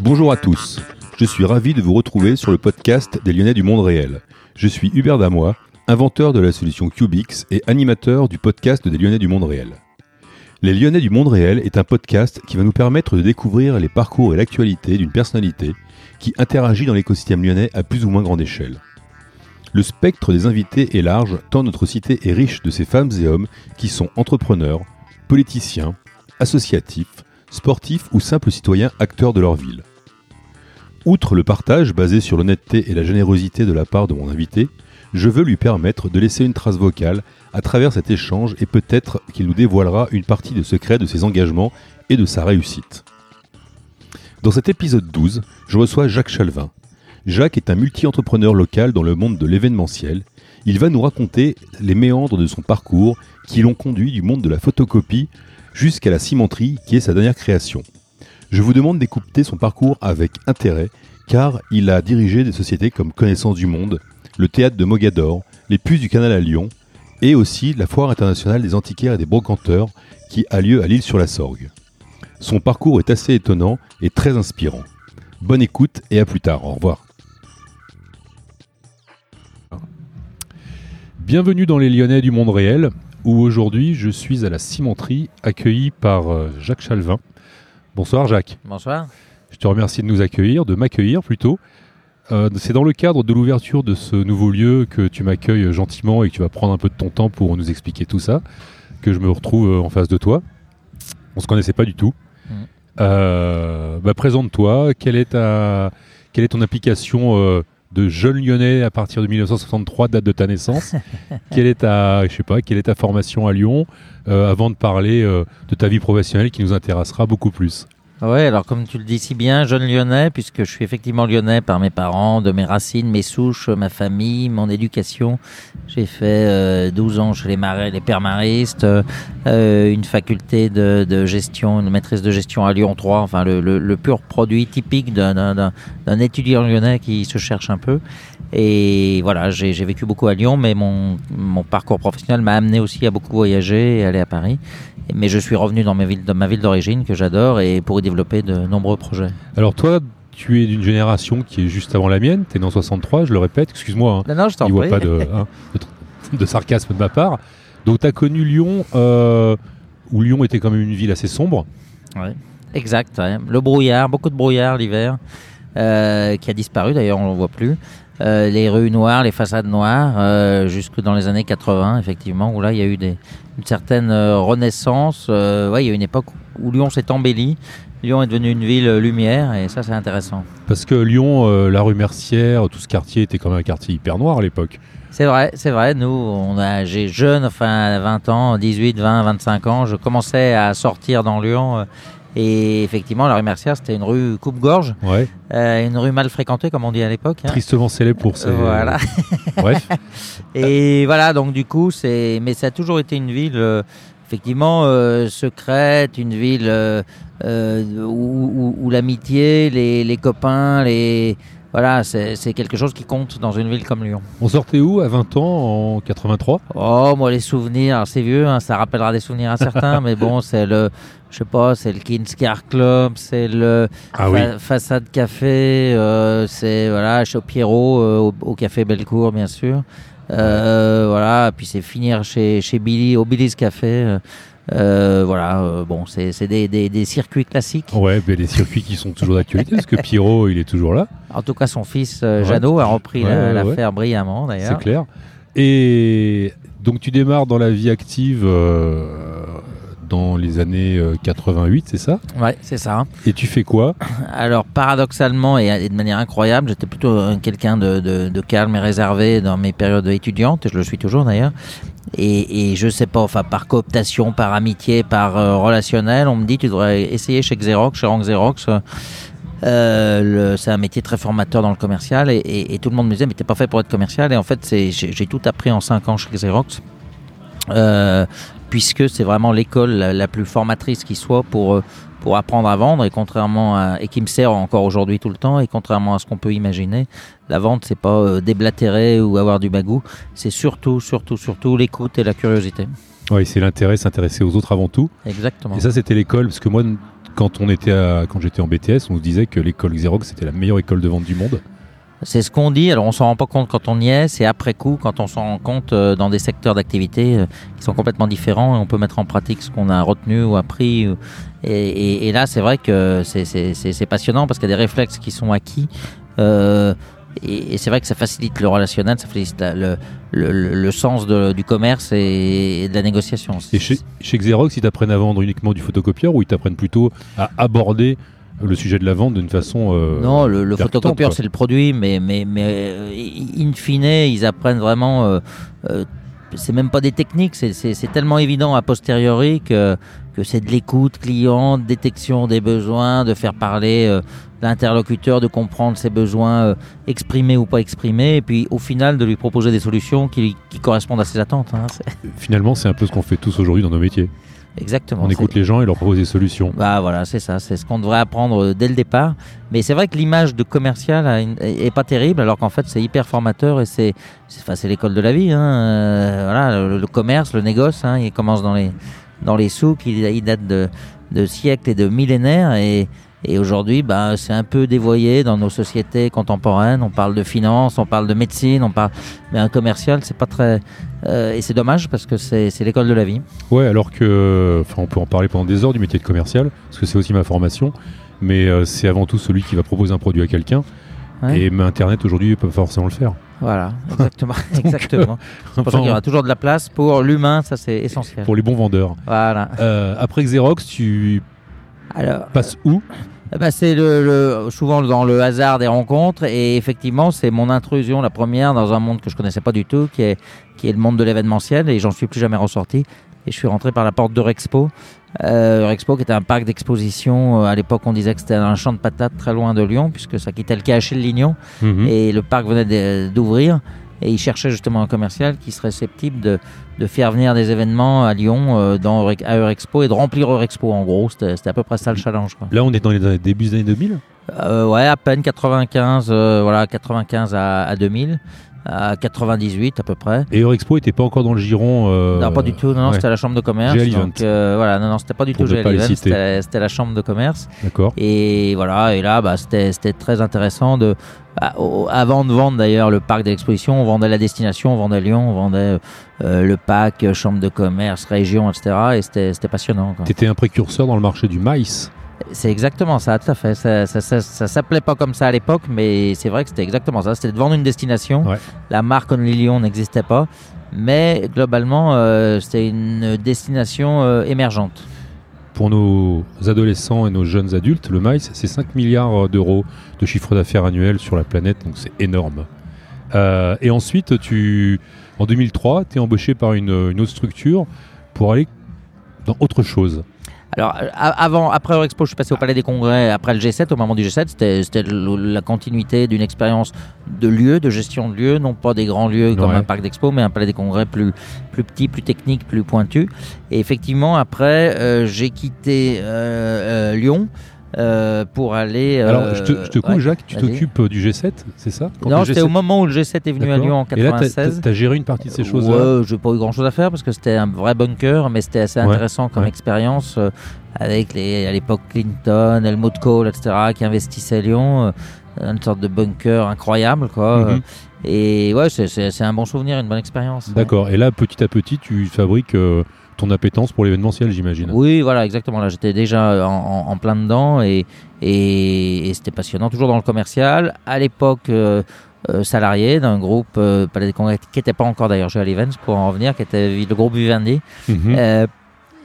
Bonjour à tous, je suis ravi de vous retrouver sur le podcast des Lyonnais du monde réel. Je suis Hubert Damois, inventeur de la solution Cubix et animateur du podcast des Lyonnais du monde réel. Les Lyonnais du monde réel est un podcast qui va nous permettre de découvrir les parcours et l'actualité d'une personnalité qui interagit dans l'écosystème lyonnais à plus ou moins grande échelle. Le spectre des invités est large, tant notre cité est riche de ces femmes et hommes qui sont entrepreneurs, politiciens, associatifs, sportifs ou simples citoyens acteurs de leur ville. Outre le partage basé sur l'honnêteté et la générosité de la part de mon invité, je veux lui permettre de laisser une trace vocale à travers cet échange et peut-être qu'il nous dévoilera une partie des secrets de ses engagements et de sa réussite. Dans cet épisode 12, je reçois Jacques Chalvin. Jacques est un multi-entrepreneur local dans le monde de l'événementiel. Il va nous raconter les méandres de son parcours qui l'ont conduit du monde de la photocopie jusqu'à la cimenterie qui est sa dernière création. Je vous demande d'écouter son parcours avec intérêt car il a dirigé des sociétés comme Connaissance du Monde, le théâtre de Mogador, les puces du canal à Lyon et aussi la foire internationale des antiquaires et des brocanteurs qui a lieu à l'île sur la Sorgue. Son parcours est assez étonnant et très inspirant. Bonne écoute et à plus tard. Au revoir. Bienvenue dans les Lyonnais du monde réel, où aujourd'hui je suis à la cimenterie accueilli par euh, Jacques Chalvin. Bonsoir Jacques. Bonsoir. Je te remercie de nous accueillir, de m'accueillir plutôt. Euh, c'est dans le cadre de l'ouverture de ce nouveau lieu que tu m'accueilles gentiment et que tu vas prendre un peu de ton temps pour nous expliquer tout ça, que je me retrouve euh, en face de toi. On se connaissait pas du tout. Mm. Euh, bah, Présente-toi, quelle, quelle est ton application euh, de jeune lyonnais à partir de 1963, date de ta naissance. Quelle est ta, je sais pas, quelle est ta formation à Lyon euh, avant de parler euh, de ta vie professionnelle qui nous intéressera beaucoup plus? Oui, alors comme tu le dis si bien, jeune lyonnais, puisque je suis effectivement lyonnais par mes parents, de mes racines, mes souches, ma famille, mon éducation. J'ai fait euh, 12 ans chez les, marais, les pères maristes, euh, une faculté de, de gestion, une maîtrise de gestion à Lyon 3, enfin le, le, le pur produit typique d'un- étudiant lyonnais qui se cherche un peu. Et voilà, j'ai j'ai vécu beaucoup à Lyon, mais mon, mon parcours professionnel m'a amené aussi à beaucoup voyager et aller à Paris. Mais je suis revenu dans ma ville, dans ma ville d'origine que j'adore et pour y développer de nombreux projets. Alors toi, tu es d'une génération qui est juste avant la mienne, tu es né en 63, je le répète, excuse-moi, hein, Non, non, je t'en il ne voit pas de, hein, de, de sarcasme de ma part. Donc tu as connu Lyon, euh, où Lyon était quand même une ville assez sombre. Ouais. Exact. ouais. Le brouillard, beaucoup de brouillard l'hiver, euh, qui a disparu d'ailleurs, on ne le voit plus. Euh, les rues noires, les façades noires, euh, jusque dans les années 80, effectivement, où là il y a eu des, une certaine euh, renaissance. Ouais, il y a une époque où Lyon s'est embelli. Lyon est devenu une ville lumière et ça c'est intéressant. Parce que Lyon, la rue Mercière, tout ce quartier était quand même un quartier hyper noir à l'époque. C'est vrai, c'est vrai. Nous, on a, j'ai jeune, enfin, à 20 ans, 18, 20, 25 ans, je commençais à sortir dans Lyon. Et effectivement, la rue Mercière, c'était une rue coupe-gorge, Ouais. euh, une rue mal fréquentée, comme on dit à l'époque. hein. Tristement célèbre pour ses. Voilà. Bref. Et voilà, donc du coup, c'est, mais ça a toujours été une ville, euh, effectivement, euh, secrète, une ville euh, euh, où, où- où l'amitié, les, les copains, les, voilà, c'est, quelque chose qui compte dans une ville comme Lyon. On sortait où à 20 ans en 83 Oh, moi, les souvenirs, alors, c'est vieux, hein, ça rappellera des souvenirs à certains, mais bon, c'est le, je sais pas, c'est le Kings Car Club, c'est le Ah oui. Façade Café, euh, c'est, voilà, chez Pierrot, euh, au, au Café Bellecour, bien sûr. Euh, voilà, puis c'est finir chez, chez Billy, au Billy's Café. Euh, voilà, euh, bon, c'est c'est des, des, des circuits classiques. Ouais, ben, les circuits qui sont toujours d'actualité, parce que Pierrot, il est toujours là, En tout cas, son fils, euh, Ouais. A repris Ouais, la- ouais, l'affaire brillamment, c'est d'ailleurs. clair. Et donc tu démarres dans la vie active euh, dans les années euh, 88, c'est ça? Ouais, c'est ça. Et tu fais quoi? Alors, paradoxalement et, et de manière incroyable, j'étais plutôt un- quelqu'un de, de- de calme et réservé dans mes périodes étudiantes, et je le suis toujours d'ailleurs. Et, et je sais pas, enfin, par cooptation, par amitié, par euh, relationnel, on me dit tu devrais essayer chez Xerox, chez Rank Xerox. euh, euh, c'est un métier très formateur dans le commercial et, et- et tout le monde me disait mais t'es pas fait pour être commercial et en fait j'ai j'ai tout appris en 5 ans chez Xerox euh, puisque c'est vraiment l'école la, la plus formatrice qui soit pour euh, pour apprendre à vendre et contrairement à, et qui me sert encore aujourd'hui tout le temps et contrairement à ce qu'on peut imaginer la vente c'est pas euh, déblatérer ou avoir du bagou c'est surtout surtout surtout l'écoute et la curiosité Oui, c'est l'intérêt, s'intéresser aux autres avant tout. exactement Et ça, c'était l'école, parce que moi, quand on était à- quand j'étais en BTS, on se disait que l'école Xerox c'était la meilleure école de vente du monde. C'est ce qu'on dit, alors on s'en rend pas compte quand on y est, c'est après coup quand on s'en rend compte euh, dans des secteurs d'activité euh, qui sont complètement différents et on peut mettre en pratique ce qu'on a retenu ou appris. Et, là, c'est vrai que c'est- passionnant parce qu'il y a des réflexes qui sont acquis. euh, et c'est vrai que ça facilite le relationnel, ça facilite le, sens du commerce et, de la négociation. Et chez Xerox, ils t'apprennent à vendre uniquement du photocopieur ou ils t'apprennent plutôt à aborder le sujet de la vente d'une façon. euh, Non, le, photocopieur, c'est le produit, mais, mais, mais euh, in fine, ils apprennent vraiment. euh, euh, c'est même pas des techniques, c'est- tellement évident a posteriori que, que c'est de l'écoute client, de détection des besoins, de faire parler euh, l'interlocuteur, de comprendre ses besoins exprimés ou pas exprimés, et puis au final de lui proposer des solutions qui, qui correspondent à ses attentes. hein. Finalement, c'est un peu ce qu'on fait tous aujourd'hui dans nos métiers. Exactement. On écoute les gens et leur propose des solutions. Bah voilà, c'est ça, c'est ce qu'on devrait apprendre euh, dès le départ. Mais c'est vrai que l'image de commercial est pas terrible, alors qu'en fait c'est hyper formateur et c'est, c'est, enfin, c'est l'école de la vie. Hein. Euh, voilà, le, le commerce, le négoce, hein, il commence dans les dans les souks, il, il date de, de siècles et de millénaires et et aujourd'hui, bah, c'est un peu dévoyé dans nos sociétés contemporaines. On parle de finance, on parle de médecine, on parle, mais un commercial, c'est pas très, euh, et c'est dommage parce que c'est, l'école de la vie. Ouais, alors que, enfin, on peut en parler pendant des heures du métier de commercial, parce que c'est aussi ma formation, mais euh, c'est avant tout celui qui va proposer un produit à quelqu'un. Ouais. Et mais Internet aujourd'hui ne peut pas forcément le faire. Voilà, exactement, exactement. C'est pour ça qu'il y aura toujours de la place pour l'humain, ça c'est essentiel. pour les bons vendeurs. Voilà. Euh, après Xerox, tu Alors, passes où? Eh ben, c'est le, le- souvent dans le hasard des rencontres et effectivement c'est mon intrusion la première dans un monde que je connaissais pas du tout, qui est qui est le monde de l'événementiel et j'en suis plus jamais ressorti. Et je suis rentré par la porte d'Eurexpo. Euh, Eurexpo qui était un parc d'exposition. euh, À l'époque, on disait que c'était un champ de patates très loin de Lyon, puisque ça quittait le KHL Lignon. Mhm. et le parc venait de- d'ouvrir et il cherchait justement un commercial qui serait susceptible de, de faire venir des événements à Lyon euh, dans, à Eurexpo et de remplir Eurexpo en gros c'était c'était à peu près ça le challenge quoi. Là, on est dans les débuts des années 2000. Euh, ouais à peine 95 euh, voilà 95 à, à 2000 à 98 à peu près Et Eurexpo était pas encore dans le giron. euh, non pas du tout non, ouais, c'était la chambre de commerce donc euh, voilà non non c'était pas du Pour tout c'était la chambre de commerce D'accord. Et voilà, et là, bah, c'était très intéressant. De, avant de vendre d'ailleurs le parc d'exposition, on vendait la destination, on vendait Lyon, on vendait euh, le pack, euh, chambre de commerce, région, etc. Et c'était passionnant. Tu étais un précurseur dans le marché du maïs. C'est exactement ça, tout à fait. Ça, ça, ça, ça s'appelait pas comme ça à l'époque, mais c'est vrai que c'était exactement ça. C'était de vendre une destination. Ouais. La marque Only Lyon n'existait pas, mais globalement, euh, c'était une destination euh, émergente. Pour nos adolescents et nos jeunes adultes, le maïs, c'est 5 milliards d'euros de chiffre d'affaires annuel sur la planète, donc c'est énorme. Euh, et ensuite, tu, en 2003, tu es embauché par une, une autre structure pour aller dans autre chose. Alors, euh, avant, après Eurexpo, je suis passé au Palais des Congrès. Après le G7, au moment du G7, c'était la continuité d'une expérience de lieu, de gestion de lieu, non pas des grands lieux comme Ouais. un parc d'expo, mais un Palais des Congrès plus, plus petit, plus technique, plus pointu. Et effectivement, après, euh, j'ai quitté euh, euh, Lyon euh, pour aller. euh, Alors, je te, je te coupe, ouais, Jacques, tu t'occupes du G7, c'est ça? Quand Non, c'était G7 au moment où le G7 est venu à. Lyon en Et là, tu 96. as, géré une partie de ces choses-là? Ouais, j'ai pas eu grand chose à faire parce que c'était un vrai bunker, mais c'était assez Ouais, intéressant comme ouais. expérience euh, avec les, à l'époque Clinton, Helmut Kohl, etc., qui investissaient à Lyon. euh, une sorte de bunker incroyable, quoi. Mhm. Euh, Et ouais, c'est- un bon souvenir, une bonne expérience. D'accord. Et là, petit à petit, tu fabriques euh, ton appétence pour l'événementiel, j'imagine. Oui, voilà, exactement. Là, j'étais déjà en, en- en plein dedans et, et, et c'était passionnant. Toujours dans le commercial. À l'époque, euh, euh, salarié d'un groupe euh, Palais des Congrès qui n'était pas encore d'ailleurs Joel Evans pour en revenir, qui était le groupe Vivendi. Mhm.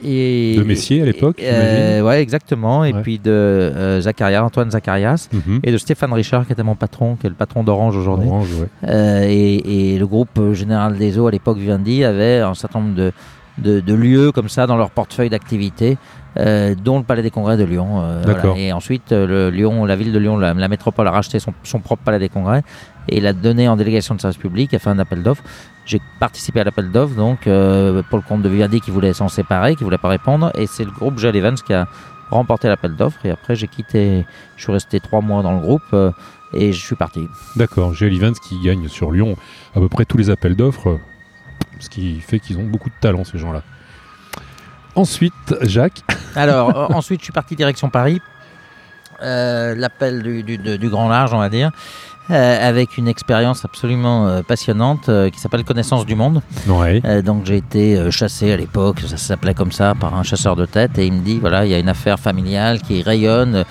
Et, De Messier, à l'époque, euh, Ouais, exactement. Et Ouais. puis de euh, Zacharia, Antoine Zacharias. Mhm. Et de Stéphane Richard, qui était mon patron, qui est le patron d'Orange aujourd'hui. Orange, ouais. Euh, et, et le groupe Général des Eaux, à l'époque Vivendi, avait un certain nombre de, de, de lieux comme ça dans leur portefeuille d'activité, euh, dont le Palais des Congrès de Lyon. euh, voilà. Et ensuite, euh, le Lyon, la ville de Lyon, la, la métropole a racheté son, son propre Palais des Congrès et l'a donné en délégation de service public, a fait un appel d'offres. J'ai participé à l'appel d'offres, donc euh, pour le compte de Vivendi qui voulait s'en séparer, qui voulait pas répondre, et c'est le groupe Gel Evans qui a remporté l'appel d'offres. Et après, j'ai quitté, je suis resté trois mois dans le groupe euh, et je suis parti. D'accord. GL Events qui gagne sur Lyon à peu près tous les appels d'offres, ce qui fait qu'ils ont beaucoup de talent, ces gens-là. Ensuite, Jacques. Alors, euh, ensuite, je suis parti direction Paris. Euh, L'appel du, du- de- du grand large, on va dire. euh, avec une expérience absolument euh, passionnante euh, qui s'appelle Connaissance du monde. Ouais. Donc j'ai été chassé à l'époque, ça s'appelait comme ça, par un chasseur de tête, et il me dit voilà, il y a une affaire familiale qui rayonne,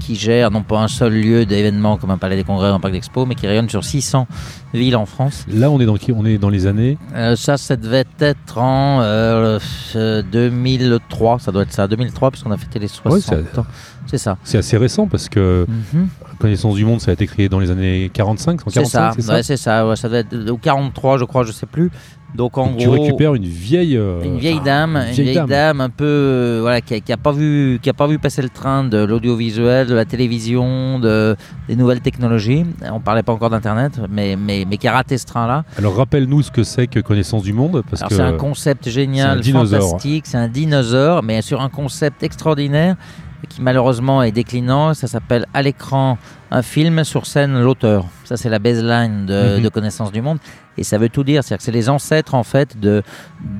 qui gère non pas un seul lieu d'événement comme un palais des congrès ou un parc d'expo, mais qui rayonne sur 600 villes en France. Là, on est dans qui? On est dans les années? Ça, ça devait être en euh, euh, 2003, ça doit être ça, 2003, puisqu'on a fêté les 60 c'est- ans. C'est ça. C'est assez récent parce que Mhm. Connaissance du monde, ça a été créé dans les années 45, C'est ça, 145, c'est ça, ouais, ça, ouais, ça doit être ou 43, je crois, je sais plus. Donc en Donc, Tu gros, récupères une vieille. euh, Une vieille dame, une vieille, dame. un peu euh, voilà qui a, qui a pas vu qui a pas vu passer le train de l'audiovisuel, de la télévision, de des nouvelles technologies. On parlait pas encore d'internet, mais mais mais qui a raté ce train-là. Alors rappelle-nous ce que c'est que Connaissance du monde parce Alors que c'est un concept génial, c'est un fantastique, c'est un dinosaure, mais sur un concept extraordinaire qui malheureusement est déclinant. Ça s'appelle à l'écran un film sur scène l'auteur. Ça c'est la baseline de, Mhm. de connaissance du monde et ça veut tout dire. C'est-à-dire que c'est les ancêtres en fait de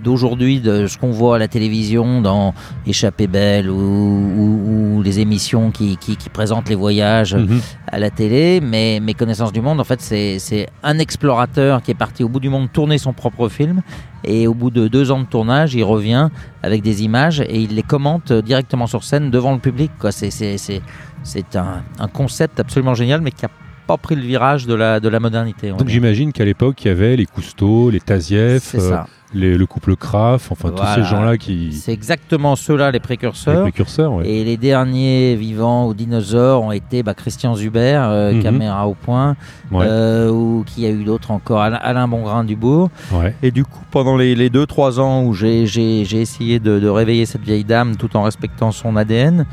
d'aujourd'hui de ce qu'on voit à la télévision dans Échappée belle ou, ou- ou les émissions qui, qui, qui présentent les voyages Mhm. à la télé, mais mes connaissances du monde, en fait, c'est c'est un explorateur qui est parti au bout du monde tourner son propre film, et au bout de deux ans de tournage, il revient avec des images et il les commente directement sur scène devant le public. C'est c'est- c'est- c'est un, un concept absolument génial, mais qui a pas pris le virage de la, de la modernité. Donc j'imagine qu'à l'époque, il y avait les Cousteau, les Tazieff, euh, les- le couple Kraft, enfin tous ces gens-là qui. C'est exactement ceux-là les Les précurseurs. précurseurs, ouais. Et les derniers vivants ou dinosaures ont été bah, Christian Zuber, euh, Mhm. caméra au point, Ouais. euh, ou qui a eu d'autres encore, Alain, Bongrain Dubourg. ouais. Et du coup, pendant les, les deux, trois ans où j'ai essayé de, de réveiller cette vieille dame tout en respectant son ADN,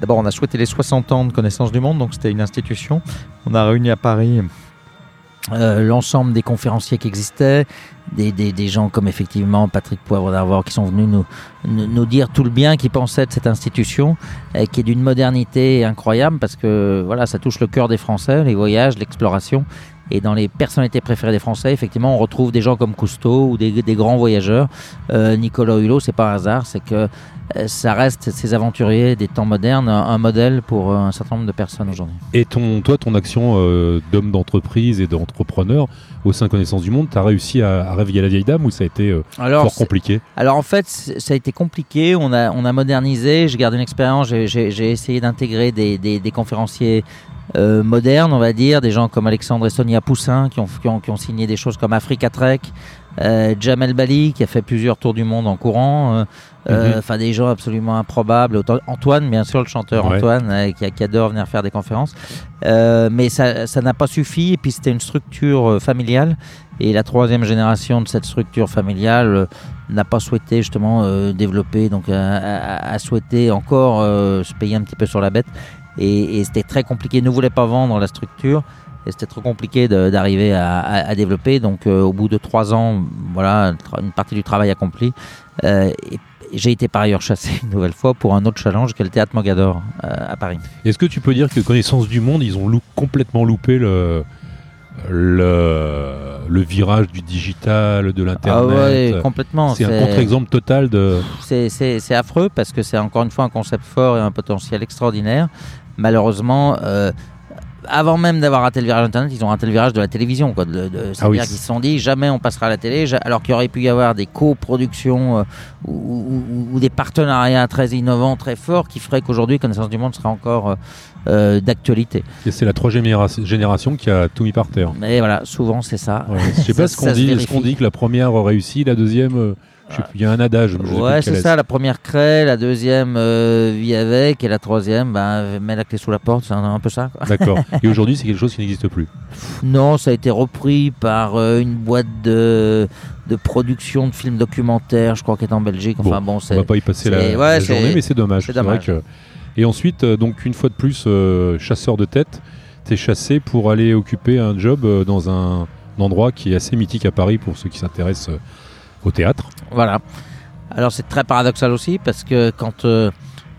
d'abord on a souhaité les 60 ans de connaissance du monde, donc c'était une institution. On a réuni à Paris euh, l'ensemble des conférenciers qui existaient, des, des, gens comme effectivement Patrick Poivre d'Arvor qui sont venus nous, nous, nous dire tout le bien qu'ils pensaient de cette institution, euh, qui est d'une modernité incroyable parce que voilà, ça touche le cœur des Français, les voyages, l'exploration. Et dans les personnalités préférées des Français, effectivement, on retrouve des gens comme Cousteau ou des, des grands voyageurs. Euh, Nicolas Hulot, c'est pas un hasard, c'est que euh, ça reste ces aventuriers des temps modernes, un, modèle pour euh, un certain nombre de personnes aujourd'hui. Et ton, toi, ton action euh, d'homme d'entreprise et d'entrepreneur au sein de Connaissance du Monde, tu as réussi à, à réveiller la vieille dame ou ça a été euh, Alors, fort compliqué? Alors en fait, ça a été compliqué. On a, on a modernisé. J'ai gardé une expérience. J'ai- essayé d'intégrer des, des, des conférenciers euh, modernes, on va dire, des gens comme Alexandre et Sonia Poussin qui ont, qui ont, qui ont signé des choses comme Africa Trek, euh, Jamel Bali qui a fait plusieurs tours du monde en courant. euh, euh, Mhm. Enfin, des gens absolument improbables. Antoine, bien sûr, le chanteur Ouais. Antoine, euh, qui, qui adore venir faire des conférences. Euh, mais ça ça n'a pas suffi. Et puis, c'était une structure euh, familiale. Et la troisième génération de cette structure familiale euh, n'a pas souhaité justement euh, développer, donc a, a- a souhaité encore euh, se payer un petit peu sur la bête. Et, et c'était très compliqué. Ils ne voulaient pas vendre la structure. Et c'était trop compliqué d'arriver à, à- à développer. Donc, euh, au bout de trois ans, voilà, une partie du travail accompli. Euh, j'ai été par ailleurs chassé une nouvelle fois pour un autre challenge qui est le théâtre Mogador euh, à Paris. Est-ce que tu peux dire que Connaissance du Monde, ils ont complètement loupé le, le, le virage du digital, de Ah l'internet ouais, complètement. C'est un contre-exemple total de. c'est affreux parce que c'est encore une fois un concept fort et un potentiel extraordinaire. Malheureusement, euh, avant même d'avoir raté le virage Internet, ils ont raté le virage de la télévision. quoi, de- de- C'est-à-dire Ah oui. qu'ils se sont dit jamais on passera à la télé, alors qu'il aurait pu y avoir des coproductions euh, ou, ou- ou des partenariats très innovants, très forts, qui feraient qu'aujourd'hui Connaissance du Monde serait encore euh, d'actualité. Et c'est la troisième généra- génération qui a tout mis par terre. Mais voilà, souvent c'est ça. Ouais, je sais pas ce qu'on dit. Est-ce vérifie. qu'on dit que la première réussit, la deuxième, il y a un adage. je Ouais, c'est ça. La première crée, la deuxième euh, vit avec, et la troisième, ben, met la clé sous la porte. C'est un, un peu ça. D'accord. Et aujourd'hui, c'est quelque chose qui n'existe plus. Non, ça a été repris par euh, une boîte de, de production de films documentaires, je crois qu'elle est en Belgique. Enfin bon, On va pas y passer la, journée, mais c'est dommage. c'est C'est vrai dommage. que. Et ensuite, euh, donc une fois de plus, euh, chasseur de tête, t'es chassé pour aller occuper un job dans un, un endroit qui est assez mythique à Paris pour ceux qui s'intéressent au théâtre. Voilà. Alors c'est très paradoxal aussi parce que quand euh,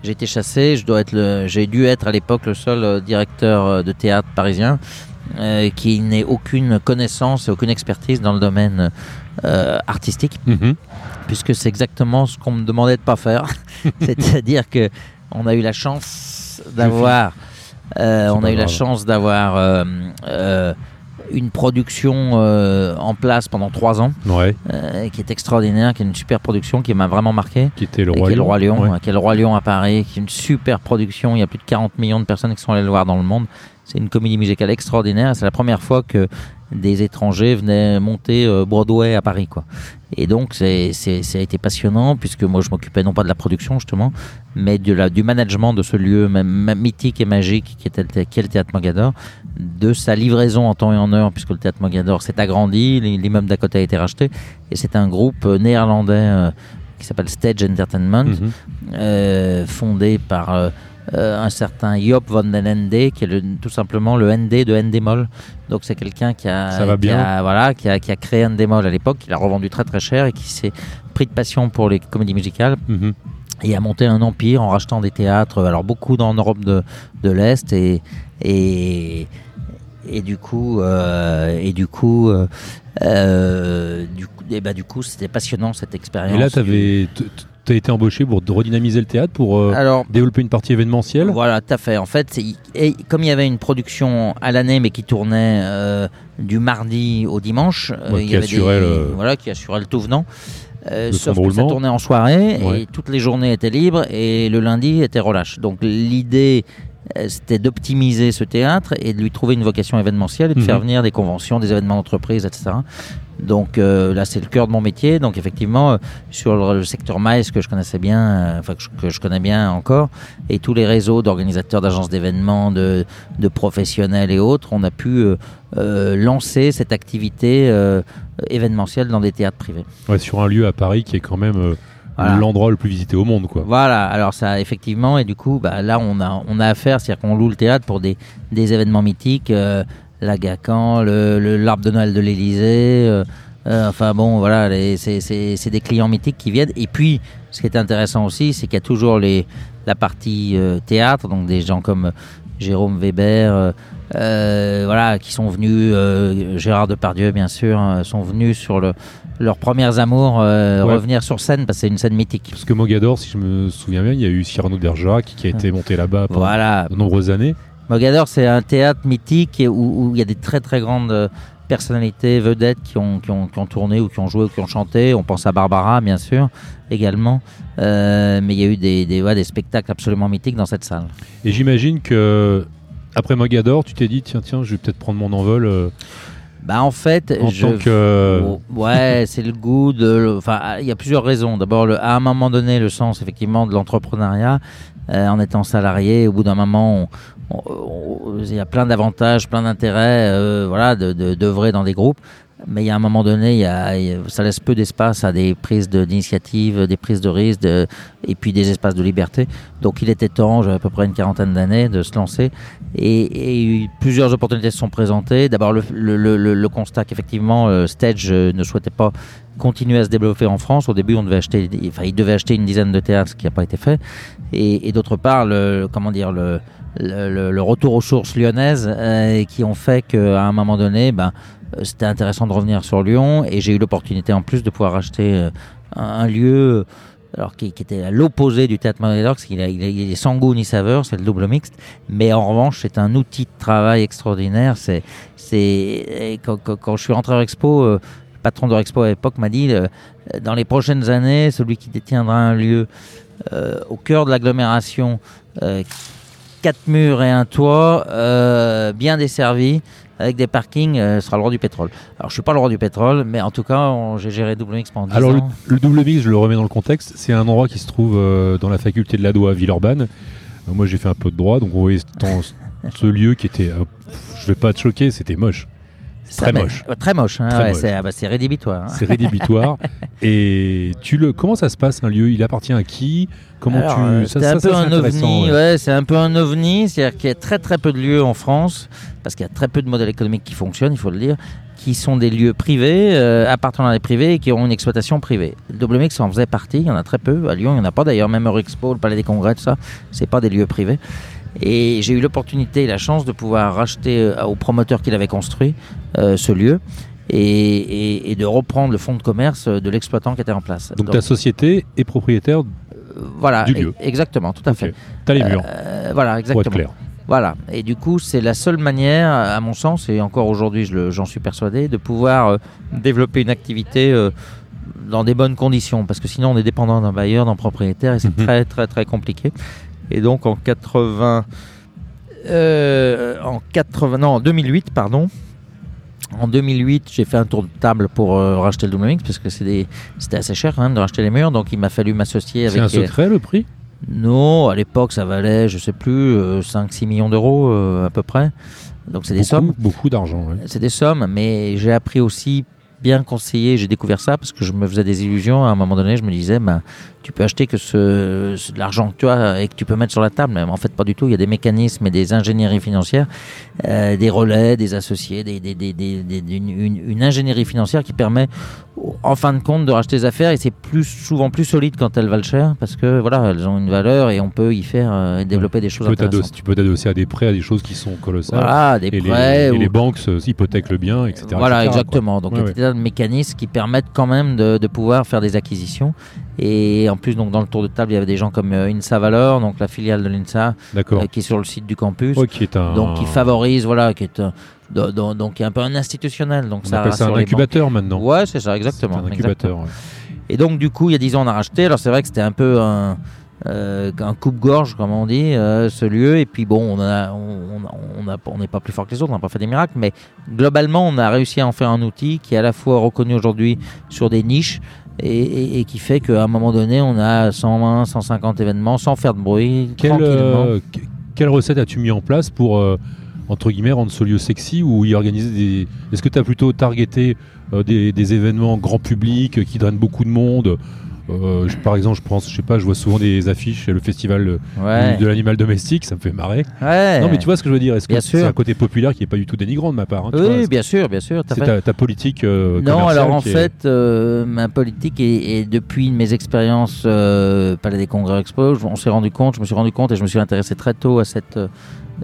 j'ai été chassé, je dois être le, j'ai dû être à l'époque le seul euh, directeur euh, de théâtre parisien euh, qui n'ait aucune connaissance et aucune expertise dans le domaine artistique, Mhm. puisque c'est exactement ce qu'on me demandait de pas faire. C'est-à-dire que on a eu la chance d'avoir, on a eu la chance d'avoir une production euh, en place pendant trois ans, Ouais, euh, qui est extraordinaire, qui est une super production, qui m'a vraiment marqué. qui était le roi est le Lion. Roi Lion, Ouais. qui est le Roi Lion à Paris, qui est une super production. Il y a plus de 40 millions de personnes qui sont allées le voir dans le monde. C'est une comédie musicale extraordinaire. C'est la première fois que des étrangers venaient monter euh, Broadway à Paris, quoi. Et donc, c'est, c'est, ça a été passionnant puisque moi, je m'occupais non pas de la production justement, mais de la, du management de ce lieu même, mythique et magique qui, était, est le théâtre Mogador, de sa livraison en temps et en heure puisque le théâtre Mogador s'est agrandi, l'immeuble d'à côté a été racheté et c'est un groupe euh, néerlandais euh, qui s'appelle Stage Entertainment Mhm. euh, fondé par euh, un certain Job van den Ende, qui est le- tout simplement le ND de Endemol. Donc c'est quelqu'un qui a, Ça va qui bien. a- voilà, qui a, qui a créé Endemol à l'époque, qui l'a revendu très très cher et qui s'est pris de passion pour les comédies musicales Mhm. et a monté un empire en rachetant des théâtres, alors beaucoup dans l'Europe de, de l'Est et, et, et du coup, euh, et du coup, euh, euh, du et bah, du coup, c'était passionnant cette expérience. Et là, t'avais, t- t- t'as été embauché pour redynamiser le théâtre, pour euh, Alors, développer une partie événementielle? Voilà, tout à fait. En fait, et comme il y avait une production à l'année, mais qui tournait euh, du mardi au dimanche, euh, Ouais, il qui y avait assurait des, le- voilà, qui assurait le tout venant. Euh, sauf que ça tournait en soirée Ouais. et toutes les journées étaient libres et le lundi était relâche. Donc l'idée c'était d'optimiser ce théâtre et de lui trouver une vocation événementielle et de Mhm. faire venir des conventions, des événements d'entreprise, etc. Donc euh, là, c'est le cœur de mon métier. Donc effectivement, euh, sur le, le secteur MICE que je connaissais bien, euh, enfin que je, que je connais bien encore, et tous les réseaux d'organisateurs d'agences d'événements, de, de professionnels et autres, on a pu lancer cette activité événementielle dans des théâtres privés. Ouais, sur un lieu à Paris qui est quand même Voilà. l'endroit le plus visité au monde, quoi. Voilà, alors ça effectivement, et du coup, bah, là on a, on a affaire, c'est-à-dire qu'on loue le théâtre pour des, des événements mythiques, euh, la Gacan, le, le- l'arbre de Noël de l'Élysée, euh, euh, enfin bon, voilà, c'est, des clients mythiques qui viennent. Et puis, ce qui est intéressant aussi, c'est qu'il y a toujours les, la partie euh, théâtre, donc des gens comme Jérôme Weber, euh, voilà, qui sont venus, Gérard Depardieu bien sûr, euh, sont venus sur le, leurs premières amours Ouais. revenir sur scène parce que c'est une scène mythique. Parce que Mogador, si je me souviens bien, il y a eu Cyrano Bergerac qui a été monté là-bas pendant Voilà, de nombreuses années. Mogador, c'est un théâtre mythique où, où il y a des très très grandes euh, personnalités, vedettes qui ont, qui, ont, qui ont tourné ou qui ont joué ou qui ont chanté. On pense à Barbara, bien sûr, également. Euh, mais il y a eu des, des, ouais, des spectacles absolument mythiques dans cette salle. Et j'imagine que après Mogador, tu t'es dit tiens tiens, je vais peut-être prendre mon envol euh, Bah, en fait, en je... tant que Oh, Ouais, c'est le goût de. Enfin, il y a plusieurs raisons. D'abord, le- à un moment donné, le sens effectivement de l'entrepreneuriat, euh, en étant salarié, au bout d'un moment, on- il y a plein d'avantages, plein d'intérêts, euh, voilà, de de- d'œuvrer dans des groupes. Mais il y a un moment donné, il y a, ça laisse peu d'espace à des prises de- d'initiative, des prises de risque, de- et puis des espaces de liberté. Donc il était temps, j'avais à peu près une quarantaine d'années, de se lancer. Et, plusieurs opportunités se sont présentées. D'abord le- le- le constat qu'effectivement euh, Stage euh, ne souhaitait pas continuer à se développer en France. Au début, on devait acheter, enfin, il devait acheter une dizaine de théâtres, ce qui n'a pas été fait. Et, et d'autre part, le, comment dire, le, le, retour aux sources lyonnaises euh, qui ont fait qu'à un moment donné, ben, euh, c'était intéressant de revenir sur Lyon. Et j'ai eu l'opportunité en plus de pouvoir acheter euh, un, lieu. Alors qui, était à l'opposé du théâtre Mogador, parce qu'il est sans goût ni saveur, c'est le double mixte. Mais en revanche, c'est un outil de travail extraordinaire. C'est, c'est quand, je suis rentré à Expo, le patron de Expo à l'époque m'a dit dans les prochaines années, celui qui détiendra un lieu au cœur de l'agglomération, quatre murs et un toit, euh, bien desservi, avec des parkings, euh, sera le roi du pétrole. Alors je suis pas le roi du pétrole, mais en tout cas, j'ai géré double mix pendant 10 Alors le, ans. le double mix, je le remets dans le contexte, c'est un endroit qui se trouve euh, dans la faculté de l'Ado à Villeurbanne. Euh, moi j'ai fait un peu de droit, donc on voyait dans ce- lieu qui était, je vais pas te choquer, c'était moche. Ça, très moche. ouais, très moche. hein, Très ouais, moche. C'est ah bah, c'est rédhibitoire. hein. C'est rédhibitoire. Et tu le, comment ça se passe un lieu? Il appartient à qui? Comment Alors, tu euh, c'est un peu un ovni, ouais. ouais, c'est un peu un ovni, c'est-à-dire qu'il y a très très peu de lieux en France, parce qu'il y a très peu de modèles économiques qui fonctionnent, il faut le dire, qui sont des lieux privés, euh, appartenant à des privés et qui ont une exploitation privée. Le Mix en faisait partie, il y en a très peu, à Lyon il n'y en a pas d'ailleurs, même Eurexpo, le Palais des Congrès, tout ça, c'est pas des lieux privés. Et j'ai eu l'opportunité et la chance de pouvoir racheter euh, au promoteur qui l'avait construit euh, ce lieu. et, et- et de reprendre le fonds de commerce de l'exploitant qui était en place. Donc ta société est propriétaire. voilà, du lieu. e- exactement, tout à fait. T'as les murs, Euh, voilà, pour exactement. être clair. Voilà. Et du coup, c'est la seule manière, à mon sens, et encore aujourd'hui, j'en suis persuadé, de pouvoir euh, développer une activité euh, dans des bonnes conditions. Parce que sinon, on est dépendant d'un bailleur, d'un propriétaire, et c'est Mhm. très, très, très compliqué. Et donc, en 80. euh, en 80. Non, en 2008, pardon. En 2008, j'ai fait un tour de table pour euh, racheter le Mix parce que c'est c'était assez cher quand même de racheter les murs. Donc, il m'a fallu m'associer C'est avec. un secret le prix? Non, à l'époque, ça valait, je sais plus, 5-6 millions d'euros euh, à peu près. Donc c'est des sommes. beaucoup d'argent. ouais. C'est des sommes, mais j'ai appris aussi bien conseiller. J'ai découvert ça parce que je me faisais des illusions. À un moment donné, je me disais, ben, tu peux acheter que ce, ce- de l'argent que tu as et que tu peux mettre sur la table. Mais en fait, pas du tout. Il y a des mécanismes et des ingénieries financières, euh, des relais, des associés, des, des- des- des- des- une, ingénierie financière qui permet, en fin de compte, de racheter des affaires. Et c'est plus souvent plus solide quand elles valent cher parce que voilà, elles ont une valeur et on peut y faire euh, et développer des Tu choses peux t'adosser- intéressantes. tu peux t'adosser à des prêts, à des choses qui sont colossales. Voilà, des et, les, prêts. et les banques hypothèquent le bien, etc. Voilà, etc., exactement. Donc, Ouais, il y a des mécanismes qui permettent quand même de, de pouvoir faire des acquisitions. Et en plus, donc, dans le tour de table, il y avait des gens comme euh, INSA Valor, donc la filiale de l'INSA, euh, qui est sur le site du campus. Ouais, qui est un. Donc, qui favorise, voilà, qui est, un- donc, est un peu un institutionnel. Donc, On ça appelle ça un banques. incubateur maintenant. Ouais, c'est ça, exactement. un exactement. incubateur. ouais. Et donc, du coup, il y a 10 ans, on a racheté. Alors, c'est vrai que c'était un peu un, euh, un coupe-gorge, comme on dit, euh, ce lieu. Et puis, bon, on a- on a- on a- on n'est pas plus fort que les autres, on n'a pas fait des miracles. Mais globalement, on a réussi à en faire un outil qui est à la fois reconnu aujourd'hui sur des niches. Et, et- et qui fait qu'à un moment donné, on a 120, 150 événements sans faire de bruit, Quelle, euh, que- quelle recette as-tu mis en place pour, euh, entre guillemets, rendre ce lieu sexy ou y organiser des. Est-ce que tu as plutôt targeté euh, des, des événements grand public qui drainent beaucoup de monde Euh, je- par exemple, je pense, je sais pas, je vois souvent des affiches, le festival euh, Ouais. de l'animal domestique, ça me fait marrer. Ouais. Non, mais tu vois ce que je veux dire Est-ce que c'est un côté populaire qui est pas du tout dénigrant de ma part hein, Oui, vois, bien sûr, bien sûr. C'est fait- ta, ta politique euh, Non, alors en est- fait, euh, ma politique est depuis mes expériences Palais des Congrès Expo, on s'est rendu compte, je me suis rendu compte et je me suis intéressé très tôt à cette,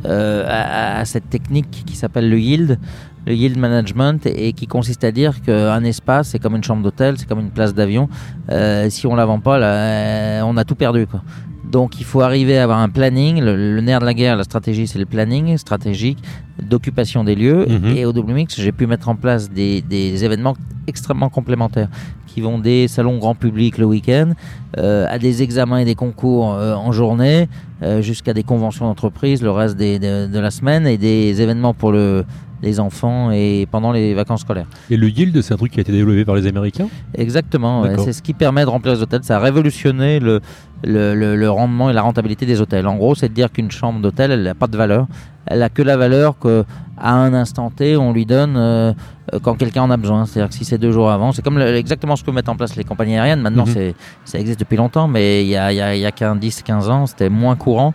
à, à cette technique qui s'appelle le yield, le yield management, et, qui consiste à dire qu'un espace, c'est comme une chambre d'hôtel, c'est comme une place d'avion. Euh, si on la vend pas, là, euh, on a tout perdu. Quoi. Donc il faut arriver à avoir un planning. Le, le nerf de la guerre, la stratégie, c'est le planning stratégique d'occupation des lieux. Mhm. Et au Double Mix, j'ai pu mettre en place des, des événements extrêmement complémentaires qui vont des salons grand public le week-end euh, à des examens et des concours euh, en journée euh, jusqu'à des conventions d'entreprise le reste des- de, de la semaine et des événements pour le, les enfants et pendant les vacances scolaires. Et le yield, c'est un truc qui a été développé par les Américains? Exactement, ouais. C'est ce qui permet de remplir les hôtels. Ça a révolutionné le, le, le- le rendement et la rentabilité des hôtels. En gros, c'est de dire qu'une chambre d'hôtel, elle n'a pas de valeur. Elle a que la valeur que à un instant T, on lui donne euh, quand quelqu'un en a besoin. C'est-à-dire que si c'est deux jours avant, c'est comme le- exactement ce que mettent en place les compagnies aériennes. Maintenant, Mhm. ça existe depuis longtemps, mais il y a, a, a qu'un 10-15 ans, c'était moins courant.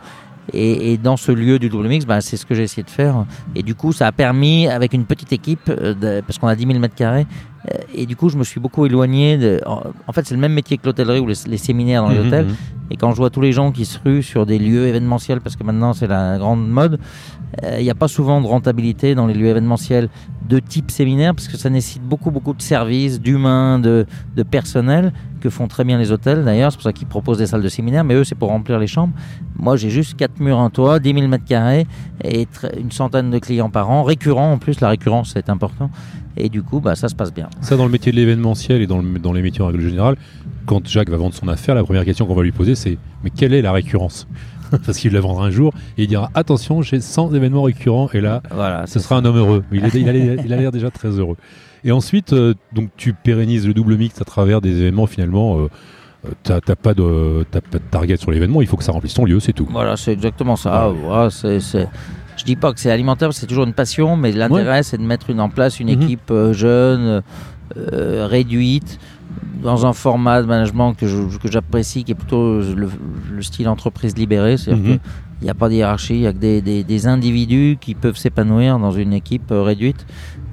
Et, dans ce lieu du double mix, bah, c'est ce que j'ai essayé de faire. Et du coup, ça a permis, avec une petite équipe, euh, de- parce qu'on a 10 000 mètres carrés, et du coup, je me suis beaucoup éloigné. De, en, fait, c'est le même métier que l'hôtellerie ou les, les séminaires dans les Mhm, hôtels. Et quand je vois tous les gens qui se ruent sur des lieux événementiels, parce que maintenant c'est la grande mode, euh, il n'y a pas souvent de rentabilité dans les lieux événementiels de type séminaire, parce que ça nécessite beaucoup, beaucoup de services, d'humains, de, de personnel, que font très bien les hôtels d'ailleurs. C'est pour ça qu'ils proposent des salles de séminaire, mais eux, c'est pour remplir les chambres. Moi, j'ai juste 4 murs, un toit, 10 000 mètres carrés, et une centaine de clients par an, récurrents en plus, la récurrence c'est important. Et du coup, bah, ça se passe bien. Ça, dans le métier de l'événementiel et dans, le- dans les métiers en règle générale, quand Jacques va vendre son affaire, la première question qu'on va lui poser, c'est Mais quelle est la récurrence Parce qu'il la vendra un jour et il dira Attention, j'ai 100 événements récurrents et là, Voilà, ce sera un homme heureux. Il, est- il a l'air- déjà très heureux. Et ensuite, euh, donc tu pérennises le double mix à travers des événements finalement. euh, euh, t'as t'as pas, de, t'as pas de target sur l'événement, il faut que ça remplisse ton lieu, c'est tout. Voilà, c'est exactement ça. Voilà, c'est, c'est- Je dis pas que c'est alimentaire, c'est toujours une passion, mais l'intérêt, c'est de mettre une, en place une Mhm. équipe euh, jeune, euh, réduite, dans un format de management que, que j'apprécie, qui est plutôt le, le style entreprise libérée. C'est-à-dire Mhm. qu'il n'y a pas de hiérarchie, il n'y a que des, des- des individus qui peuvent s'épanouir dans une équipe euh, réduite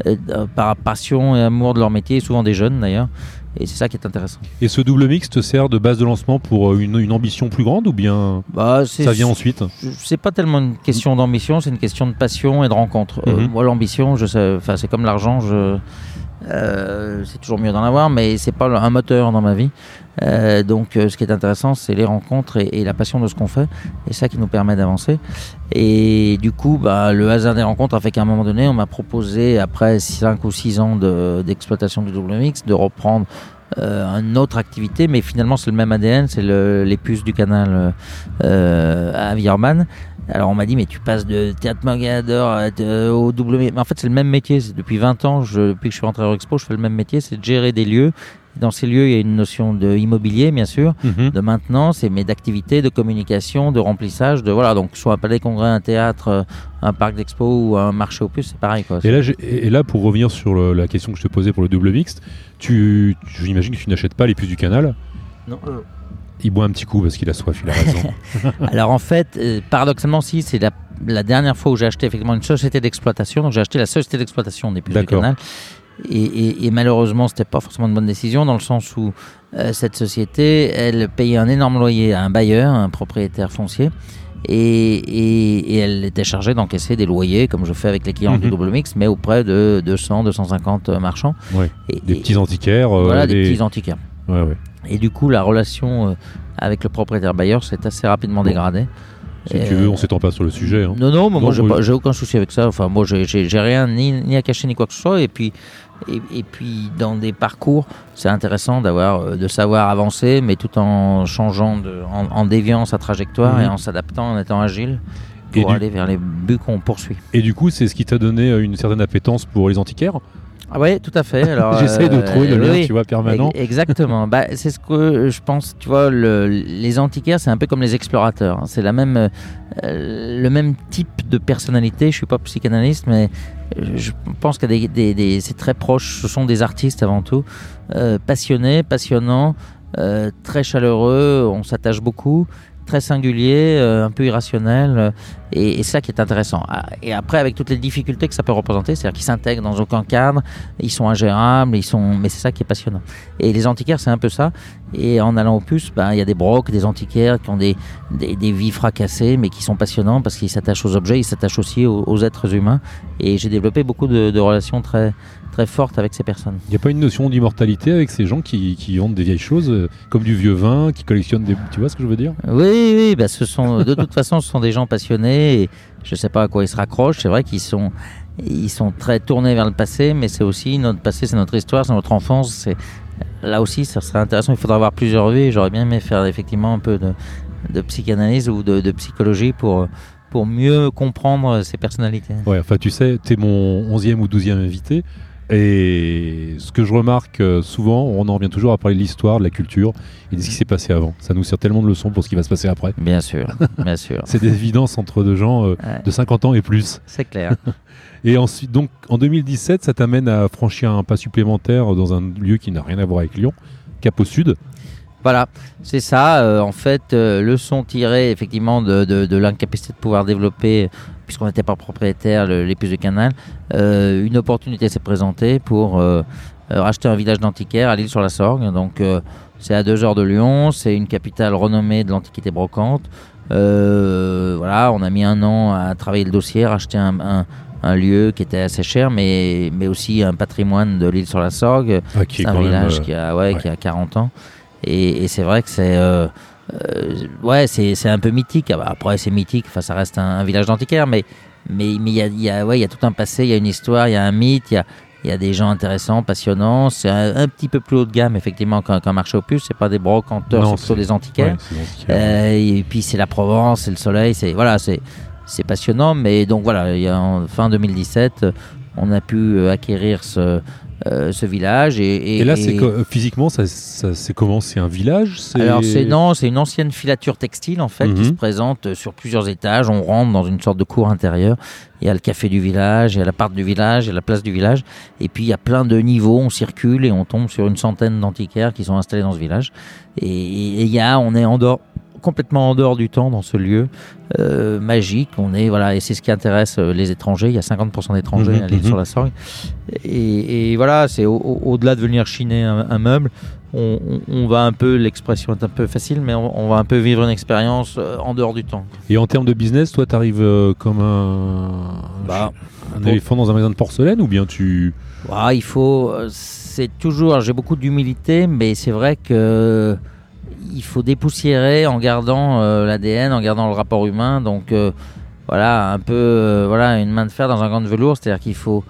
euh, par passion et amour de leur métier, souvent des jeunes d'ailleurs. Et c'est ça qui est intéressant. Et ce double mix te sert de base de lancement pour euh, une, une ambition plus grande ou bien Bah, ça vient ensuite? c'est pas tellement une question d'ambition, c'est une question de passion et de rencontre. Euh, Mhm. moi, l'ambition, c'est comme l'argent, je, Euh, c'est toujours mieux d'en avoir, mais c'est pas un moteur dans ma vie. Euh, donc, euh, ce qui est intéressant, c'est les rencontres et, et la passion de ce qu'on fait, et ça qui nous permet d'avancer. Et du coup, bah, le hasard des rencontres a fait qu'à un moment donné, on m'a proposé, après 5 ou 6 ans de- d'exploitation du double de reprendre euh, une autre activité, mais finalement c'est le même ADN, c'est le- les puces du canal euh, à Vierman. Alors on m'a dit mais tu passes de théâtre de- au double mais en fait c'est le même métier, c'est depuis 20 ans, je, depuis que je suis rentré à Eurexpo, je fais le même métier, c'est de gérer des lieux. Dans ces lieux, il y a une notion de immobilier bien sûr, Mhm. de maintenance, mais d'activité, de communication, de remplissage, de voilà donc soit un palais congrès, un théâtre, euh, un parc d'expo ou un marché aux puces, c'est pareil quoi. Et là, et là, pour revenir sur le- la question que je te posais pour le double mixte, tu, tu- j'imagine que tu n'achètes pas les puces du canal? Non, euh, Il boit un petit coup parce qu'il a soif, il a raison. Alors en fait, euh, paradoxalement, si, c'est la, la dernière fois où j'ai acheté effectivement une société d'exploitation. Donc j'ai acheté la société d'exploitation des puces du canal. Et, et, et malheureusement, c'était pas forcément une bonne décision dans le sens où euh, cette société, elle payait un énorme loyer à un bailleur, un propriétaire foncier. Et, et, et elle était chargée d'encaisser des loyers, comme je fais avec les clients du Mhm. double mix, mais auprès de 200, 250 marchands. Ouais. Et, Des et- petits antiquaires. euh, voilà, des des- petits antiquaires. Ouais, ouais. Et du coup, la relation euh, avec le propriétaire bailleur s'est assez rapidement Bon. dégradée. Si Et, tu veux, euh, on s'étend pas sur le sujet. hein. Non, non, mais Non, moi j'ai aucun souci avec ça. Enfin, moi j'ai- rien ni, ni à cacher ni quoi que ce soit. Et puis, et, et puis dans des parcours, c'est intéressant d'avoir, euh, de savoir avancer, mais tout en changeant, de, en, en déviant sa trajectoire Mhm. et en s'adaptant, en étant agile Et pour du- aller vers les buts qu'on poursuit. Et du coup, c'est ce qui t'a donné euh, une certaine appétence pour les antiquaires? Ah ouais, tout à fait. Alors, J'essaye de euh, trouver le lien, oui, tu vois, permanent. Ex- Exactement. bah, c'est ce que je pense. Tu vois, le- les antiquaires, c'est un peu comme les explorateurs. hein. C'est la même, euh, le même type de personnalité. Je suis pas psychanalyste, mais je pense que des, des- des- c'est très proche. Ce sont des artistes avant tout, euh, passionnés, passionnants, très chaleureux. On s'attache beaucoup. Très singulier, euh, un peu irrationnel, euh, et, et c'est ça qui est intéressant. Ah, Et après, avec toutes les difficultés que ça peut représenter, c'est-à-dire qu'ils s'intègrent dans aucun cadre, ils sont ingérables, ils sont, mais c'est ça qui est passionnant. Et les antiquaires, c'est un peu ça. Et en allant au puces, ben, il y a des brocs, des antiquaires qui ont des, des, des vies fracassées, mais qui sont passionnants parce qu'ils s'attachent aux objets, ils s'attachent aussi aux, aux êtres humains. Et j'ai développé beaucoup de, de relations très, très fortes avec ces personnes. Il n'y a pas une notion d'immortalité avec ces gens qui, qui vendent des vieilles choses, euh, comme du vieux vin, qui collectionnent des. Tu vois ce que je veux dire? Oui, oui, bah, ce sont, de toute façon, ce sont des gens passionnés et je ne sais pas à quoi ils se raccrochent. C'est vrai qu'ils sont, ils sont très tournés vers le passé, mais c'est aussi notre passé, c'est notre histoire, c'est notre enfance. C'est, là aussi, ça serait intéressant. Il faudra avoir plusieurs vies. J'aurais bien aimé faire effectivement un peu de, psychanalyse ou de, psychologie pour, pour mieux comprendre ces personnalités. Ouais, enfin, tu sais, t'es mon 11e ou 12e invité. Et ce que je remarque euh, souvent, on en revient toujours à parler de l'histoire, de la culture et de ce qui s'est passé avant. Ça nous sert tellement de leçons pour ce qui va se passer après. Bien sûr, bien sûr. C'est des évidences entre deux gens euh, Ouais, de 50 ans et plus. c'est clair. Et ensuite, donc, en 2017, ça t'amène à franchir un pas supplémentaire dans un lieu qui n'a rien à voir avec Lyon, Cap au Sud. Voilà, c'est ça. euh, en fait, euh, leçon tirée effectivement de, de, de l'incapacité de pouvoir développer, puisqu'on n'était pas propriétaire, le- les puces de canal, euh, une opportunité s'est présentée pour racheter un village d'antiquaire à l'île sur la Sorgue. Donc, euh, c'est à deux heures de Lyon, c'est une capitale renommée de l'antiquité brocante. Euh, voilà, on a mis un an à travailler le dossier, racheter un, un- un lieu qui était assez cher, mais, mais aussi un patrimoine de l'île sur la Sorgue. Ah, qui est un même, village euh, qui, a, ouais, ouais. qui a 40 ans. Et, et c'est vrai que c'est. euh, euh, ouais, c'est c'est un peu mythique. Ah bah, Après, c'est mythique, enfin, ça reste un, un village d'antiquaire, mais mais mais il y, a, il y, a, ouais, il y a tout un passé, il y a une histoire, il y a un mythe, il y a, il y a des gens intéressants, passionnants. C'est un, un petit peu plus haut de gamme, effectivement, qu'un marché aux puces. C'est pas des brocanteurs, c'est plutôt des antiquaires. ouais. Euh, et puis c'est la Provence, c'est le soleil, c'est voilà, c'est c'est passionnant. Mais donc voilà, il y a en fin 2017, euh, on a pu acquérir ce euh, ce village et, et- Et là, et- physiquement, ça, ça- c'est comment? C'est un village? C'est- alors c'est non, c'est une ancienne filature textile en fait Mhm. qui se présente sur plusieurs étages. On rentre dans une sorte de cour intérieure. Il y a le café du village, il y a l'appart du village, il y a la place du village. Et puis il y a plein de niveaux. On circule et on tombe sur une centaine d'antiquaires qui sont installés dans ce village. Et, et il y a, on est en dehors. Complètement en dehors du temps dans ce lieu euh, magique. On est voilà et c'est ce qui intéresse euh, les étrangers. Il y a 50% d'étrangers Mhm, à l'île mhm. sur la Sorgue. Et, et voilà, c'est au- au- au-delà de venir chiner un, un meuble. On, va un peu, l'expression est un peu facile, mais on, on va un peu vivre une expérience euh, en dehors du temps. Et en termes de business, toi, tu arrives comme un, Bah, un pour- éléphant dans un magasin de porcelaine ou bien tu. Ah, il faut. C'est toujours. J'ai beaucoup d'humilité, mais c'est vrai que il faut dépoussiérer en gardant euh, l'ADN, en gardant le rapport humain. Donc euh, voilà, un peu euh, voilà une main de fer dans un gant de velours. C'est-à-dire qu'il faut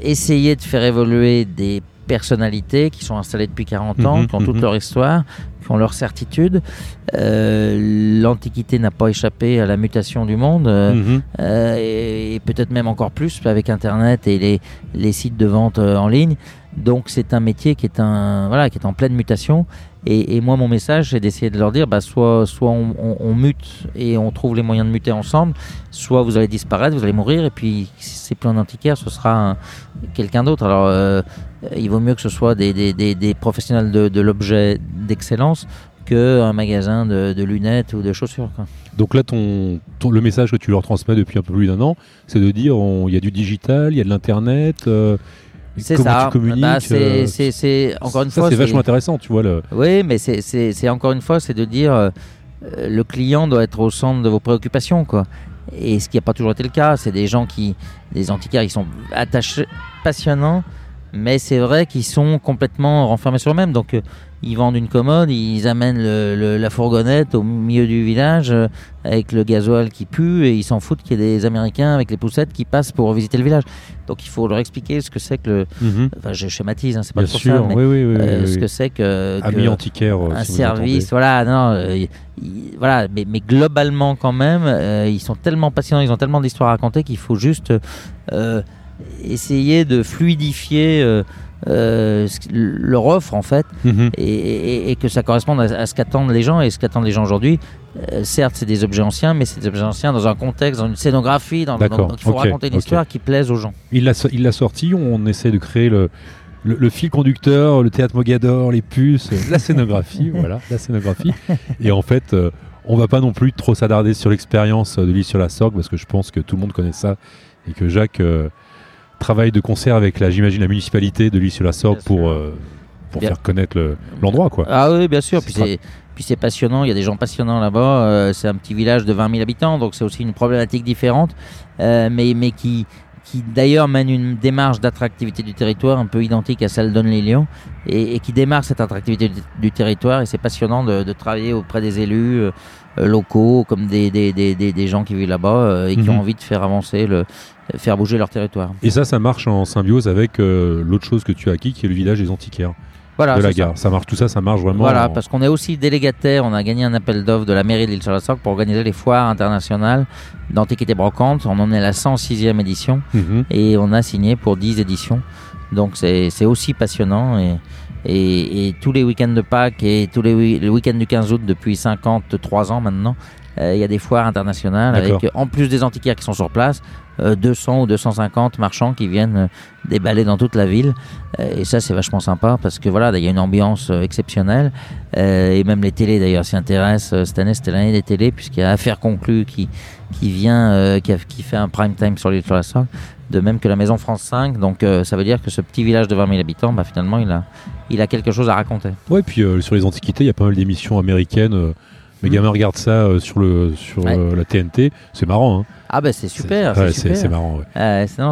essayer de faire évoluer des personnalités qui sont installées depuis 40 ans, Mhm, qui ont toute mhm. leur histoire, qui ont leur certitude. L'Antiquité n'a pas échappé à la mutation du monde. Mhm. et, et peut-être même encore plus avec Internet et les, les sites de vente en ligne. Donc c'est un métier qui est, un, voilà, qui est en pleine mutation. Et, moi, mon message, c'est d'essayer de leur dire, bah, soit, soit on, mute et on trouve les moyens de muter ensemble, soit vous allez disparaître, vous allez mourir, et puis si c'est plus un antiquaire, ce sera un- quelqu'un d'autre. Alors euh, il vaut mieux que ce soit des, professionnels de, l'objet d'excellence qu'un magasin de, lunettes ou de chaussures. Donc là, le message que tu leur transmets depuis un peu plus d'un an, c'est de dire il y a du digital, il y a de l'internet. euh, C'est ça. Bah, c'est, euh, c'est, c'est- encore une ça, fois. c'est vachement intéressant, tu vois. Le... Oui, mais c'est, encore une fois, c'est de dire euh, euh, le client doit être au centre de vos préoccupations, quoi. Et ce qui n'a pas toujours été le cas, c'est des gens qui, des antiquaires, ils sont attachés, passionnants, mais c'est vrai qu'ils sont complètement renfermés sur eux-mêmes. Donc, euh, ils vendent une commode, ils amènent le- le- la fourgonnette au milieu du village euh, avec le gasoil qui pue et ils s'en foutent qu'il y ait des Américains avec les poussettes qui passent pour visiter le village. Donc, il faut leur expliquer ce que c'est que le. Mhm. Enfin, je schématise, hein, c'est pas Bien trop sûr, ça, mais oui, oui, oui. euh, ce que c'est que. que- Ami antiquaire. euh, un si service, voilà, non, euh, y- y- voilà, mais, mais globalement quand même, euh, ils sont tellement passionnants, ils ont tellement d'histoires à raconter qu'il faut juste essayer de fluidifier euh, euh, leur offre en fait. Mhm. et, et- et que ça corresponde à, à ce qu'attendent les gens et ce qu'attendent les gens aujourd'hui. Euh, certes, c'est des objets anciens, mais c'est des objets anciens dans un contexte, dans une scénographie, dans, D'accord, donc il faut raconter une histoire qui plaise aux gens. Il l'a il l'a sorti, on essaie de créer le, le, le fil conducteur, le théâtre Mogador, les puces, euh, la scénographie, voilà, la scénographie. Et en fait, euh, on va pas non plus trop s'attarder sur l'expérience de l'île sur la Sorgue, parce que je pense que tout le monde connaît ça, et que Jacques travaille de concert avec, la, j'imagine, la municipalité de l'île sur la Bien pour, euh, pour Bien. faire connaître le- l'endroit, quoi. Ah oui, bien sûr. Puis c'est, puis c'est passionnant. Il y a des gens passionnants là-bas. Euh, c'est un petit village de 20 000 habitants, donc c'est aussi une problématique différente, euh, mais, mais qui, qui d'ailleurs mène une démarche d'attractivité du territoire un peu identique à celle d'Onne-les-Lyons et, et qui démarre cette attractivité du, du territoire. Et c'est passionnant de, de travailler auprès des élus euh, euh, locaux, comme des, des, des, des, des gens qui vivent là-bas euh, et qui Mhm. ont envie de faire avancer, le, faire bouger leur territoire. Et ça, ça marche en symbiose avec euh, l'autre chose que tu as acquis, qui est le village des antiquaires Voilà, de la ça. gare. Ça. marche, tout ça, ça marche vraiment. Voilà, en- parce qu'on est aussi délégataire, on a gagné un appel d'offres de la mairie de l'île-sur-la-Sorgue pour organiser les foires internationales d'antiquité brocante. On en est à la 106e édition Mhm. et on a signé pour 10 éditions. Donc c'est aussi passionnant et, et, et tous les week-ends de Pâques et tous les, wi- le week-end du 15 août depuis 53 ans maintenant, euh, il y a des foires internationales avec, en plus des antiquaires qui sont sur place, 200 ou 250 marchands qui viennent euh, déballer dans toute la ville. Euh, et ça, c'est vachement sympa parce que voilà, il y a une ambiance euh, exceptionnelle. Euh, et même les télés d'ailleurs s'y intéressent. Euh, Cette année, c'était l'année des télés puisqu'il y a Affaire conclue qui, qui vient, euh, qui, a- qui fait un prime time sur l'île la Sorgue, de même que la Maison France 5. Donc euh, ça veut dire que ce petit village de 20 000 habitants, bah, finalement, il a, il a quelque chose à raconter. Ouais, puis euh, sur les antiquités, il y a pas mal d'émissions américaines. euh, mes gamins regardent ça euh, sur, le, sur Ouais. euh, la TNT. C'est marrant. Hein. Ah ben c'est super, c'est super. c'est marrant. ouais. Euh, c'est-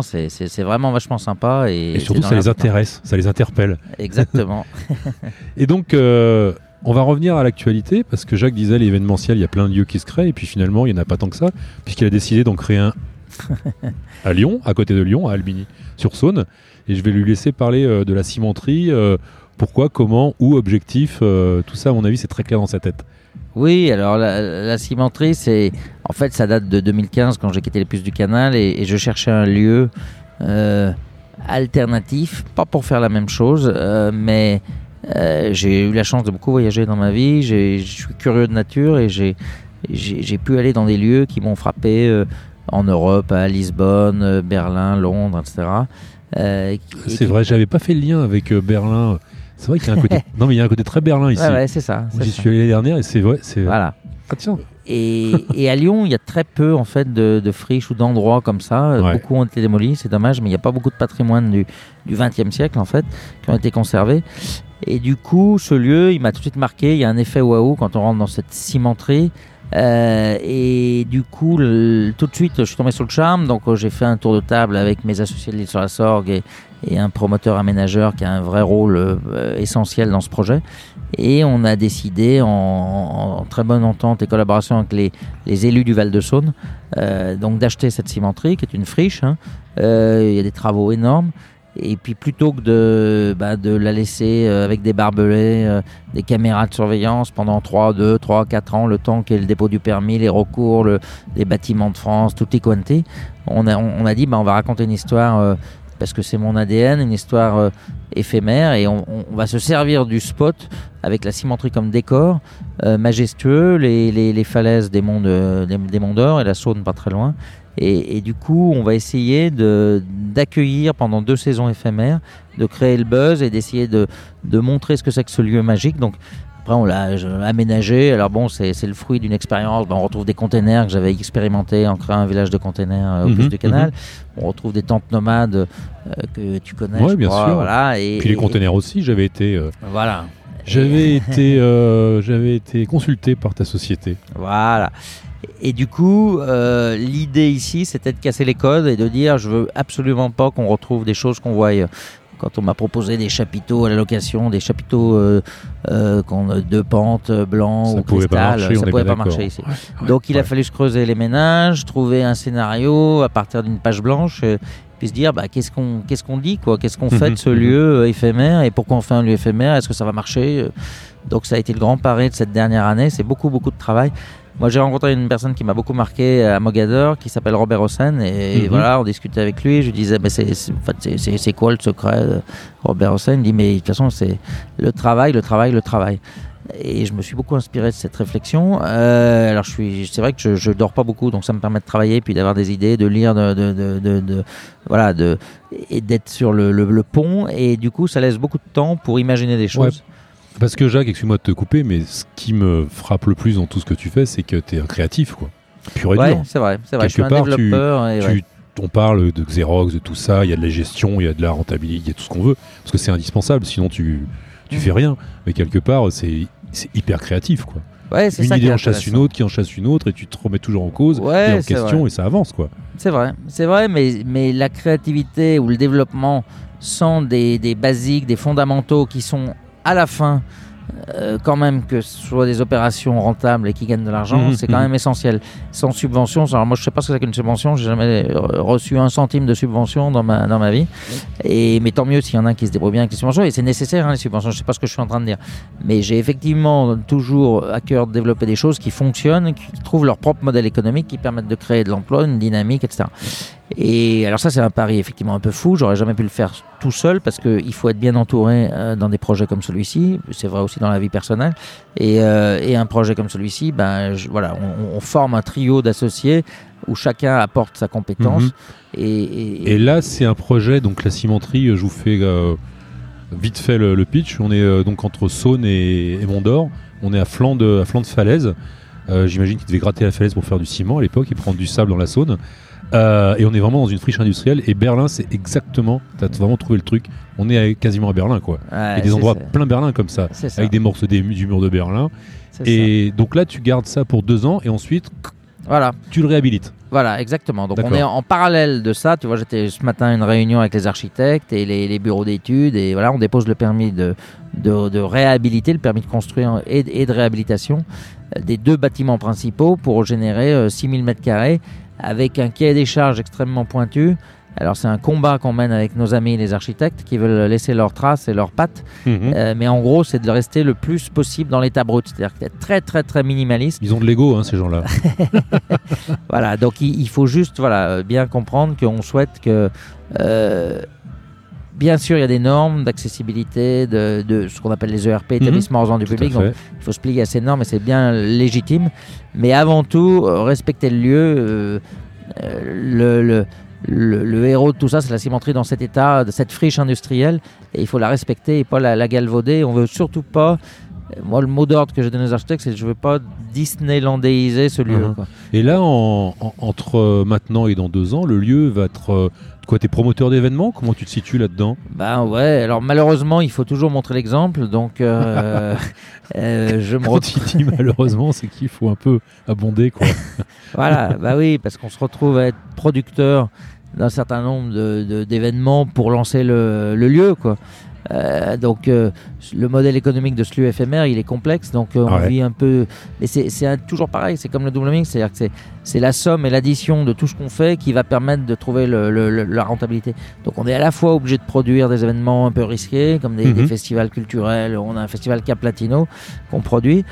non, vraiment vachement sympa et, Et surtout, ça les intéresse, ça les interpelle. Exactement. Et donc, euh, on va revenir à l'actualité parce que Jacques disait l'événementiel, il y a plein de lieux qui se créent et puis finalement, il n'y en a pas tant que ça puisqu'il a décidé d'en créer un à Lyon, à côté de Lyon, à Albigny-sur-Saône. Et je vais lui laisser parler euh, de la cimenterie. euh, pourquoi, comment, où, objectif, euh, tout ça, à mon avis, c'est très clair dans sa tête. Oui, alors la, la cimenterie, c'est en fait ça date de 2015 quand j'ai quitté les puces du canal et, et je cherchais un lieu euh, alternatif, pas pour faire la même chose, euh, mais euh, j'ai eu la chance de beaucoup voyager dans ma vie. Je suis curieux de nature et j'ai pu aller dans des lieux qui m'ont frappé en Europe, à Lisbonne, Berlin, Londres, etc. Et C'est qui- vrai, j'avais pas fait le lien avec Berlin. C'est vrai qu'il y a un côté. non, mais il y a un côté très Berlin ici. Ouais, ouais, c'est ça. J'y suis allé l'année dernière et c'est vrai. C'est Voilà. Et, et à Lyon, il y a très peu en fait de, de friches ou d'endroits comme ça. Euh, Ouais. Beaucoup ont été démolis, c'est dommage, mais il n'y a pas beaucoup de patrimoine du, 20e siècle en fait qui ont été conservés. Et du coup, ce lieu, il m'a tout de suite marqué. Il y a un effet waouh quand on rentre dans cette cimenterie. Euh, et du coup, le- tout de suite, je suis tombé sur le charme. Donc, euh, j'ai fait un tour de table avec mes associés de l'île sur la Sorgue et, et un promoteur aménageur qui a un vrai rôle euh, essentiel dans ce projet. Et on a décidé, en, en très bonne entente et collaboration avec les, les élus du Val-de-Saône, euh, donc d'acheter cette cimenterie qui est une friche. hein. Euh, Il y a des travaux énormes. Et puis plutôt que de, bah, de la laisser euh, avec des barbelés, euh, des caméras de surveillance pendant 3, 2, 3, 4 ans, le temps qu'est le dépôt du permis, les recours, le, les bâtiments de France, tout est quanti, on a, on a dit bah, on va raconter une histoire, euh, parce que c'est mon ADN, une histoire euh, éphémère, et on, va se servir du spot avec la cimenterie comme décor, euh, majestueux, les, falaises des monts de- des, monts d'Or et la Saône pas très loin. Et, du coup, on va essayer d'accueillir pendant deux saisons éphémères, de créer le buzz et d'essayer de, de montrer ce que c'est que ce lieu magique. Donc, après, on l'a aménagé. Alors bon, c'est le fruit d'une expérience. Ben, on retrouve des containers que j'avais expérimenté en créant un village de containers euh, au Mhm, plus du canal. On retrouve des tentes nomades euh, que tu connais. Je bien crois, sûr. Voilà, et, Puis les et- containers aussi, j'avais été, euh, Voilà. j'avais été, j'avais été consulté par ta société. Voilà. Et du coup, euh, l'idée ici, c'était de casser les codes et de dire je veux absolument pas qu'on retrouve des choses qu'on voit ailleurs. Quand on m'a proposé des chapiteaux à la location, des chapiteaux euh, euh, pentes euh, blancs Ça ou pouvait pas cristal, ça est pouvait pas marcher ici. Ouais, Donc il a fallu se creuser les ménages, trouver un scénario à partir d'une page blanche, euh, puis se dire bah, qu'est-ce qu'on qu'est-ce qu'on dit quoi, qu'est-ce qu'on fait de ce Mhm, mhm. lieu euh, éphémère? Et pourquoi on fait un lieu éphémère, est-ce que ça va marcher? Euh, Donc ça a été le grand pari de cette dernière année, c'est beaucoup beaucoup de travail. Moi j'ai rencontré une personne qui m'a beaucoup marqué à Mogador qui s'appelle Robert Hossein et Mhm. voilà on discutait avec lui, je lui disais bah, c'est quoi le secret de Robert Hossein? Il dit mais de toute façon c'est le travail, le travail, le travail. Et je me suis beaucoup inspiré de cette réflexion. Euh, alors, je suis, c'est vrai que je, je dors pas beaucoup, donc ça me permet de travailler, puis d'avoir des idées, de lire, de, de, de, de- de- voilà, de, et d'être sur le, le- le pont. Et du coup, ça laisse beaucoup de temps pour imaginer des choses. Parce que Jacques, excuse-moi de te couper, mais ce qui me frappe le plus dans tout ce que tu fais, c'est que tu es un créatif, quoi. Pur et Ouais, dur. c'est vrai, c'est vrai. Je suis un Quelque part, tu- développeur. ouais. On parle de Xerox, de tout ça, il y a de la gestion, il y a de la rentabilité, il y a tout ce qu'on veut, parce que c'est indispensable, sinon tu, tu Mm. fais rien. Mais quelque part, c'est c'est hyper créatif, quoi. Ouais, c'est Une ça idée en chasse une autre, qui en chasse une autre, et tu te remets toujours en cause, Ouais, et en question, vrai. et ça avance, quoi. C'est vrai, c'est vrai, mais, mais la créativité ou le développement sans des, des basiques, des fondamentaux qui sont à la fin, euh, quand même, que ce soit des opérations rentables et qui gagnent de l'argent, Mhm, c'est quand mhm. même essentiel. Sans subvention, alors moi je sais pas ce que c'est qu'une subvention, j'ai jamais euh, reçu un centime de subvention dans ma, dans ma vie. Et, mais tant mieux s'il y en a qui se débrouillent bien avec les subventions, et c'est nécessaire hein, les subventions, je sais pas ce que je suis en train de dire. Mais j'ai effectivement toujours à cœur de développer des choses qui fonctionnent, qui trouvent leur propre modèle économique, qui permettent de créer de l'emploi, une dynamique, etc. Et alors ça c'est un pari effectivement un peu fou, j'aurais jamais pu le faire tout seul parce qu'il faut être bien entouré euh, dans des projets comme celui-ci, c'est vrai aussi dans la vie personnelle, et, euh, et un projet comme celui-ci, ben, je- voilà, on, on forme un trio d'associés où chacun apporte sa compétence. Mhm. et, et- Et là, c'est un projet, donc la cimenterie, je vous fais euh, vite fait le, le pitch. On est euh, donc entre Saône et, Mont-d'Or. On est à flanc de, à flanc de falaise. Euh, J'imagine qu'ils devaient gratter la falaise pour faire du ciment à l'époque et prendre du sable dans la Saône. Euh, et on est vraiment dans une friche industrielle. Et Berlin, c'est exactement, tu as vraiment trouvé le truc. On est à- quasiment à Berlin, quoi. Ouais, Il y a des endroits ça. plein Berlin comme ça, ça. avec des morceaux des, du mur de Berlin. ça. Et donc là, tu gardes ça pour deux ans et ensuite, Voilà. tu le réhabilites. Voilà, exactement. Donc on est en parallèle de ça. Tu vois, j'étais ce matin à une réunion avec les architectes et les, les bureaux d'études et voilà, on dépose le permis de, de, de réhabiliter, le permis de construire et, et de réhabilitation euh, des deux bâtiments principaux pour générer euh, 6000 mètres carrés avec un cahier des charges extrêmement pointu. Alors c'est un combat qu'on mène avec nos amis les architectes qui veulent laisser leurs traces et leurs pattes. Mhm. Euh, mais en gros, c'est de rester le plus possible dans l'état brut, c'est-à-dire d'être très très très minimaliste. Ils ont de l'ego, hein, ces gens-là. Voilà, donc il, il faut juste voilà, bien comprendre qu'on souhaite que. euh, bien sûr, il y a des normes d'accessibilité, de, de ce qu'on appelle les ERP, établissements hors du Tout à public. Donc il faut se plier à ces normes et c'est bien légitime. Mais avant tout, euh, respecter le lieu. euh, euh, le, le, le- le héros de tout ça, c'est la cimenterie dans cet état, de cette friche industrielle. Et il faut la respecter et pas la, la galvauder. On veut surtout pas moi, le mot d'ordre que j'ai donné aux architectes, c'est que je veux pas Disneylandéiser ce lieu. Mhm. quoi. Et là, en- en- entre maintenant et dans deux ans, le lieu va être. Quoi, t'es promoteur d'événements? Comment tu te situes là-dedans? Ben ouais, alors malheureusement, il faut toujours montrer l'exemple, donc euh, euh, je me Quand retrouve. il dit malheureusement, c'est qu'il faut un peu abonder, quoi. Voilà, bah oui, parce qu'on se retrouve à être producteur d'un certain nombre de- de- d'événements pour lancer le, le lieu, quoi. Euh, donc euh, le modèle économique de ce lieu éphémère, il est complexe, donc euh, on Ouais. vit un peu. Mais c'est toujours pareil, c'est comme le double mix, c'est-à-dire que c'est- c'est la somme et l'addition de tout ce qu'on fait qui va permettre de trouver le- le- le- la rentabilité. Donc on est à la fois obligé de produire des événements un peu risqués, comme des, des Mhm. festivals culturels. On a un festival Cap Latino qu'on produit.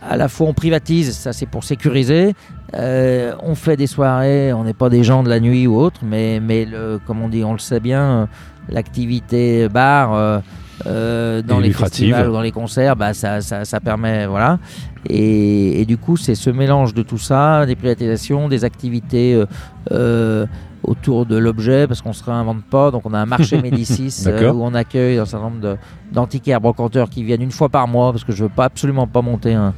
À la fois on privatise, ça c'est pour sécuriser. Euh, on fait des soirées, on n'est pas des gens de la nuit ou autre, mais, mais le, comme on dit, on le sait bien, euh, l'activité bar euh, euh, dans Et les lucrative. festivals ou dans les concerts, bah, ça, ça, ça permet, voilà. Et, et du coup, c'est ce mélange de tout ça, des privatisations, des activités euh, euh, autour de l'objet, parce qu'on ne se réinvente pas. Donc, on a un marché Médicis euh, où on accueille un certain nombre d'antiquaires brocanteurs qui viennent une fois par mois, parce que je veux pas absolument pas monter un,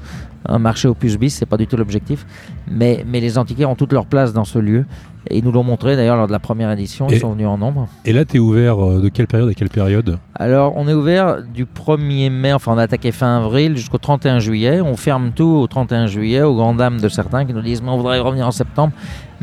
un marché au plus bis, c'est pas du tout l'objectif. Mais, mais les antiquaires ont toute leur place dans ce lieu. Et ils nous l'ont montré d'ailleurs lors de la première édition, ils sont venus en nombre. Et là, t'es ouvert euh, de quelle période à quelle période? Alors, on est ouvert du 1er mai, enfin on a attaqué fin avril jusqu'au 31 juillet. On ferme tout au 31 juillet, aux grandes dames de certains qui nous disent mais on voudrait revenir en septembre.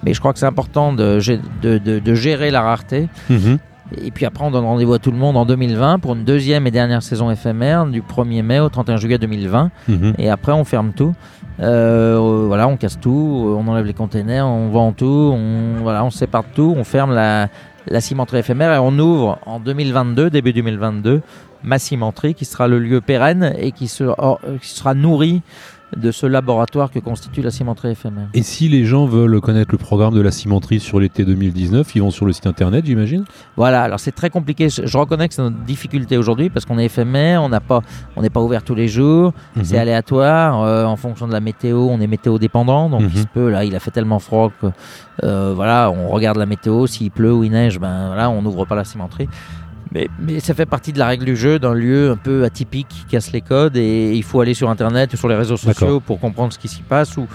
Mais je crois que c'est important de, de- de- de gérer la rareté. Mhm. Et puis après, on donne rendez-vous à tout le monde en 2020 pour une deuxième et dernière saison éphémère du 1er mai au 31 juillet 2020. Mhm. Et après, on ferme tout. Euh, voilà, on casse tout, on enlève les containers, on vend tout, on, voilà, on sépare tout, on ferme la, la cimenterie éphémère et on ouvre en 2022, début 2022, ma cimenterie qui sera le lieu pérenne et qui sera, qui sera nourri de ce laboratoire que constitue la cimenterie éphémère. Et si les gens veulent connaître le programme de la cimenterie sur l'été 2019, ils vont sur le site internet, j'imagine? Voilà, alors c'est très compliqué. Je, reconnais que c'est notre difficulté aujourd'hui parce qu'on est éphémère, on n'a pas, on n'est pas ouvert tous les jours, c'est Mhm. aléatoire euh, en fonction de la météo. On est météo dépendant, donc Mhm. il se peut. Là, il a fait tellement froid que euh, voilà, on regarde la météo. S'il pleut ou il neige, ben voilà, on n'ouvre pas la cimenterie. Mais, mais ça fait partie de la règle du jeu d'un lieu un peu atypique qui casse les codes et il faut aller sur internet ou sur les réseaux sociaux pour comprendre ce qui s'y passe ou,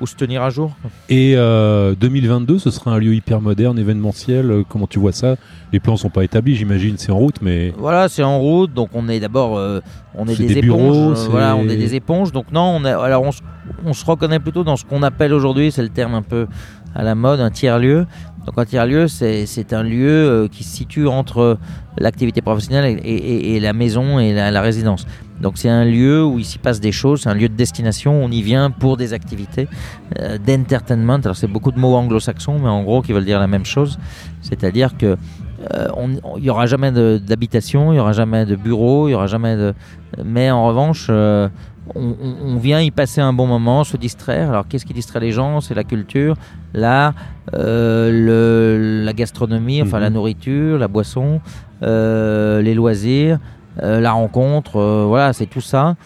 ou se tenir à jour. Et euh, 2022, ce sera un lieu hyper moderne, événementiel. euh, Comment tu vois ça? Les plans sont pas établis, j'imagine, c'est en route, mais Voilà, c'est en route, donc on est d'abord, euh, on est des, des éponges. bureaux, euh, voilà, on est des éponges. Donc non, on est, alors on, se- on se reconnaît plutôt dans ce qu'on appelle aujourd'hui, c'est le terme un peu à la mode, un tiers lieu. Donc un tiers lieu, c'est un lieu euh, qui se situe entre l'activité professionnelle et, la maison et la, résidence. Donc c'est un lieu où il s'y passe des choses, c'est un lieu de destination, on y vient pour des activités euh, d'entertainment. Alors c'est beaucoup de mots anglo-saxons, mais en gros qui veulent dire la même chose. C'est-à-dire que euh, il n'y aura jamais d'habitation, il n'y aura jamais de bureau, il n'y aura jamais de... Mais en revanche, on, vient y passer un bon moment, se distraire. Alors qu'est-ce qui distrait les gens? C'est la culture, l'art, euh, la gastronomie, enfin Mhm. la nourriture, la boisson, euh, les loisirs, euh, la rencontre, voilà, c'est tout ça.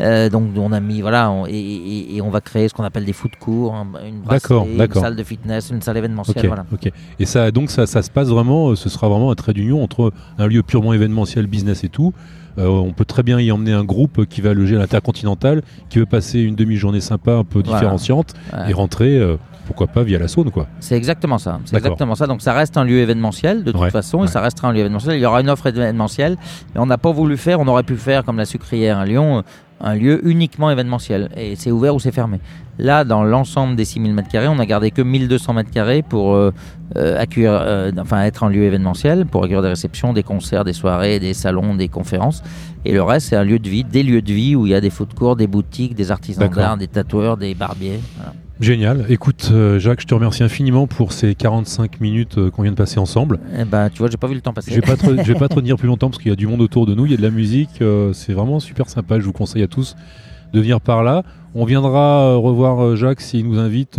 Euh, donc on a mis voilà on- et, et- et on va créer ce qu'on appelle des foot courts, un- une brasserie, salle de fitness, une salle événementielle, ok, voilà. ok. Et ça, donc ça, ça se passe vraiment, euh, ce sera vraiment un trait d'union entre un lieu purement événementiel, business et tout. Euh, on peut très bien y emmener un groupe qui va loger à l'Intercontinental, qui veut passer une demi-journée sympa, un peu Voilà. différenciante, Ouais. et rentrer, euh, pourquoi pas, via la Saône, quoi. C'est exactement ça. C'est exactement ça. Donc ça reste un lieu événementiel de toute Ouais, façon, ouais. et ça restera un lieu événementiel. Il y aura une offre événementielle, et on n'a pas voulu faire. On aurait pu faire comme la sucrière à Lyon, un lieu uniquement événementiel. Et c'est ouvert ou c'est fermé. Là, dans l'ensemble des 6000 m2, on a gardé que 1200 m2 pour euh, euh, accueillir, euh, enfin être un lieu événementiel, pour accueillir des réceptions, des concerts, des soirées, des salons, des conférences. Et le reste, c'est un lieu de vie, des lieux de vie où il y a des food courts, des boutiques, des artisans d'art, des tatoueurs, des barbiers. Voilà. Génial. Écoute, euh, Jacques, je te remercie infiniment pour ces 45 minutes euh, qu'on vient de passer ensemble. Eh ben, tu vois, j'ai pas vu le temps passer. Je vais pas te, je vais pas te retenir plus longtemps parce qu'il y a du monde autour de nous, il y a de la musique, euh, c'est vraiment super sympa. Je vous conseille à tous de venir par là. On viendra revoir Jacques s'il nous invite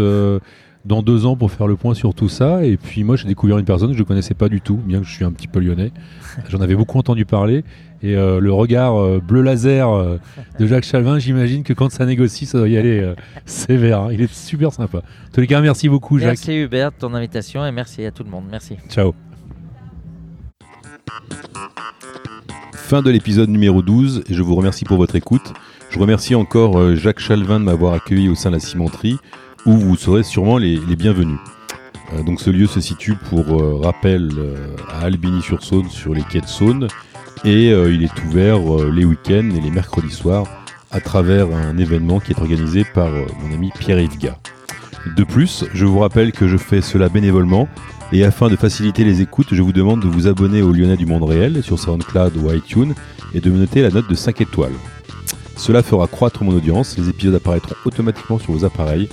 dans deux ans pour faire le point sur tout ça. Et puis moi, j'ai découvert une personne que je ne connaissais pas du tout, bien que je suis un petit peu lyonnais. J'en avais beaucoup entendu parler. Et euh, le regard euh, bleu laser euh, de Jacques Chalvin, j'imagine que quand ça négocie, ça doit y aller euh, sévère. hein. Il est super sympa. En tous les cas, merci beaucoup, Jacques. Merci Hubert de ton invitation et merci à tout le monde. Merci. Ciao. Fin de l'épisode numéro 12 et je vous remercie pour votre écoute. Je remercie encore Jacques Chalvin de m'avoir accueilli au sein de la cimenterie où vous serez sûrement les, bienvenus. Euh, donc ce lieu se situe pour euh, rappel à Albigny-sur-Saône sur les quais de Saône et il est ouvert les week-ends et les mercredis soirs à travers un événement qui est organisé par mon ami Pierre-Yves De plus, je vous rappelle que je fais cela bénévolement et afin de faciliter les écoutes, je vous demande de vous abonner au Lyonnais du Monde Réel sur SoundCloud ou iTunes et de me noter la note de 5 étoiles. Cela fera croître mon audience, les épisodes apparaîtront automatiquement sur vos appareils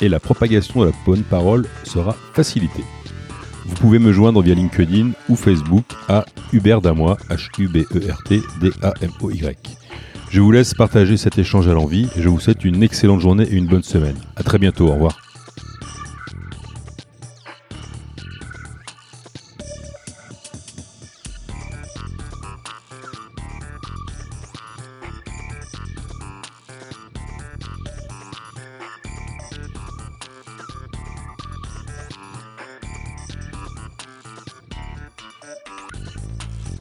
et la propagation de la bonne parole sera facilitée. Vous pouvez me joindre via LinkedIn ou Facebook à Hubert Damoy, H-U-B-E-R-T-D-A-M-O-Y. Je vous laisse partager cet échange à l'envie et je vous souhaite une excellente journée et une bonne semaine. A très bientôt, au revoir.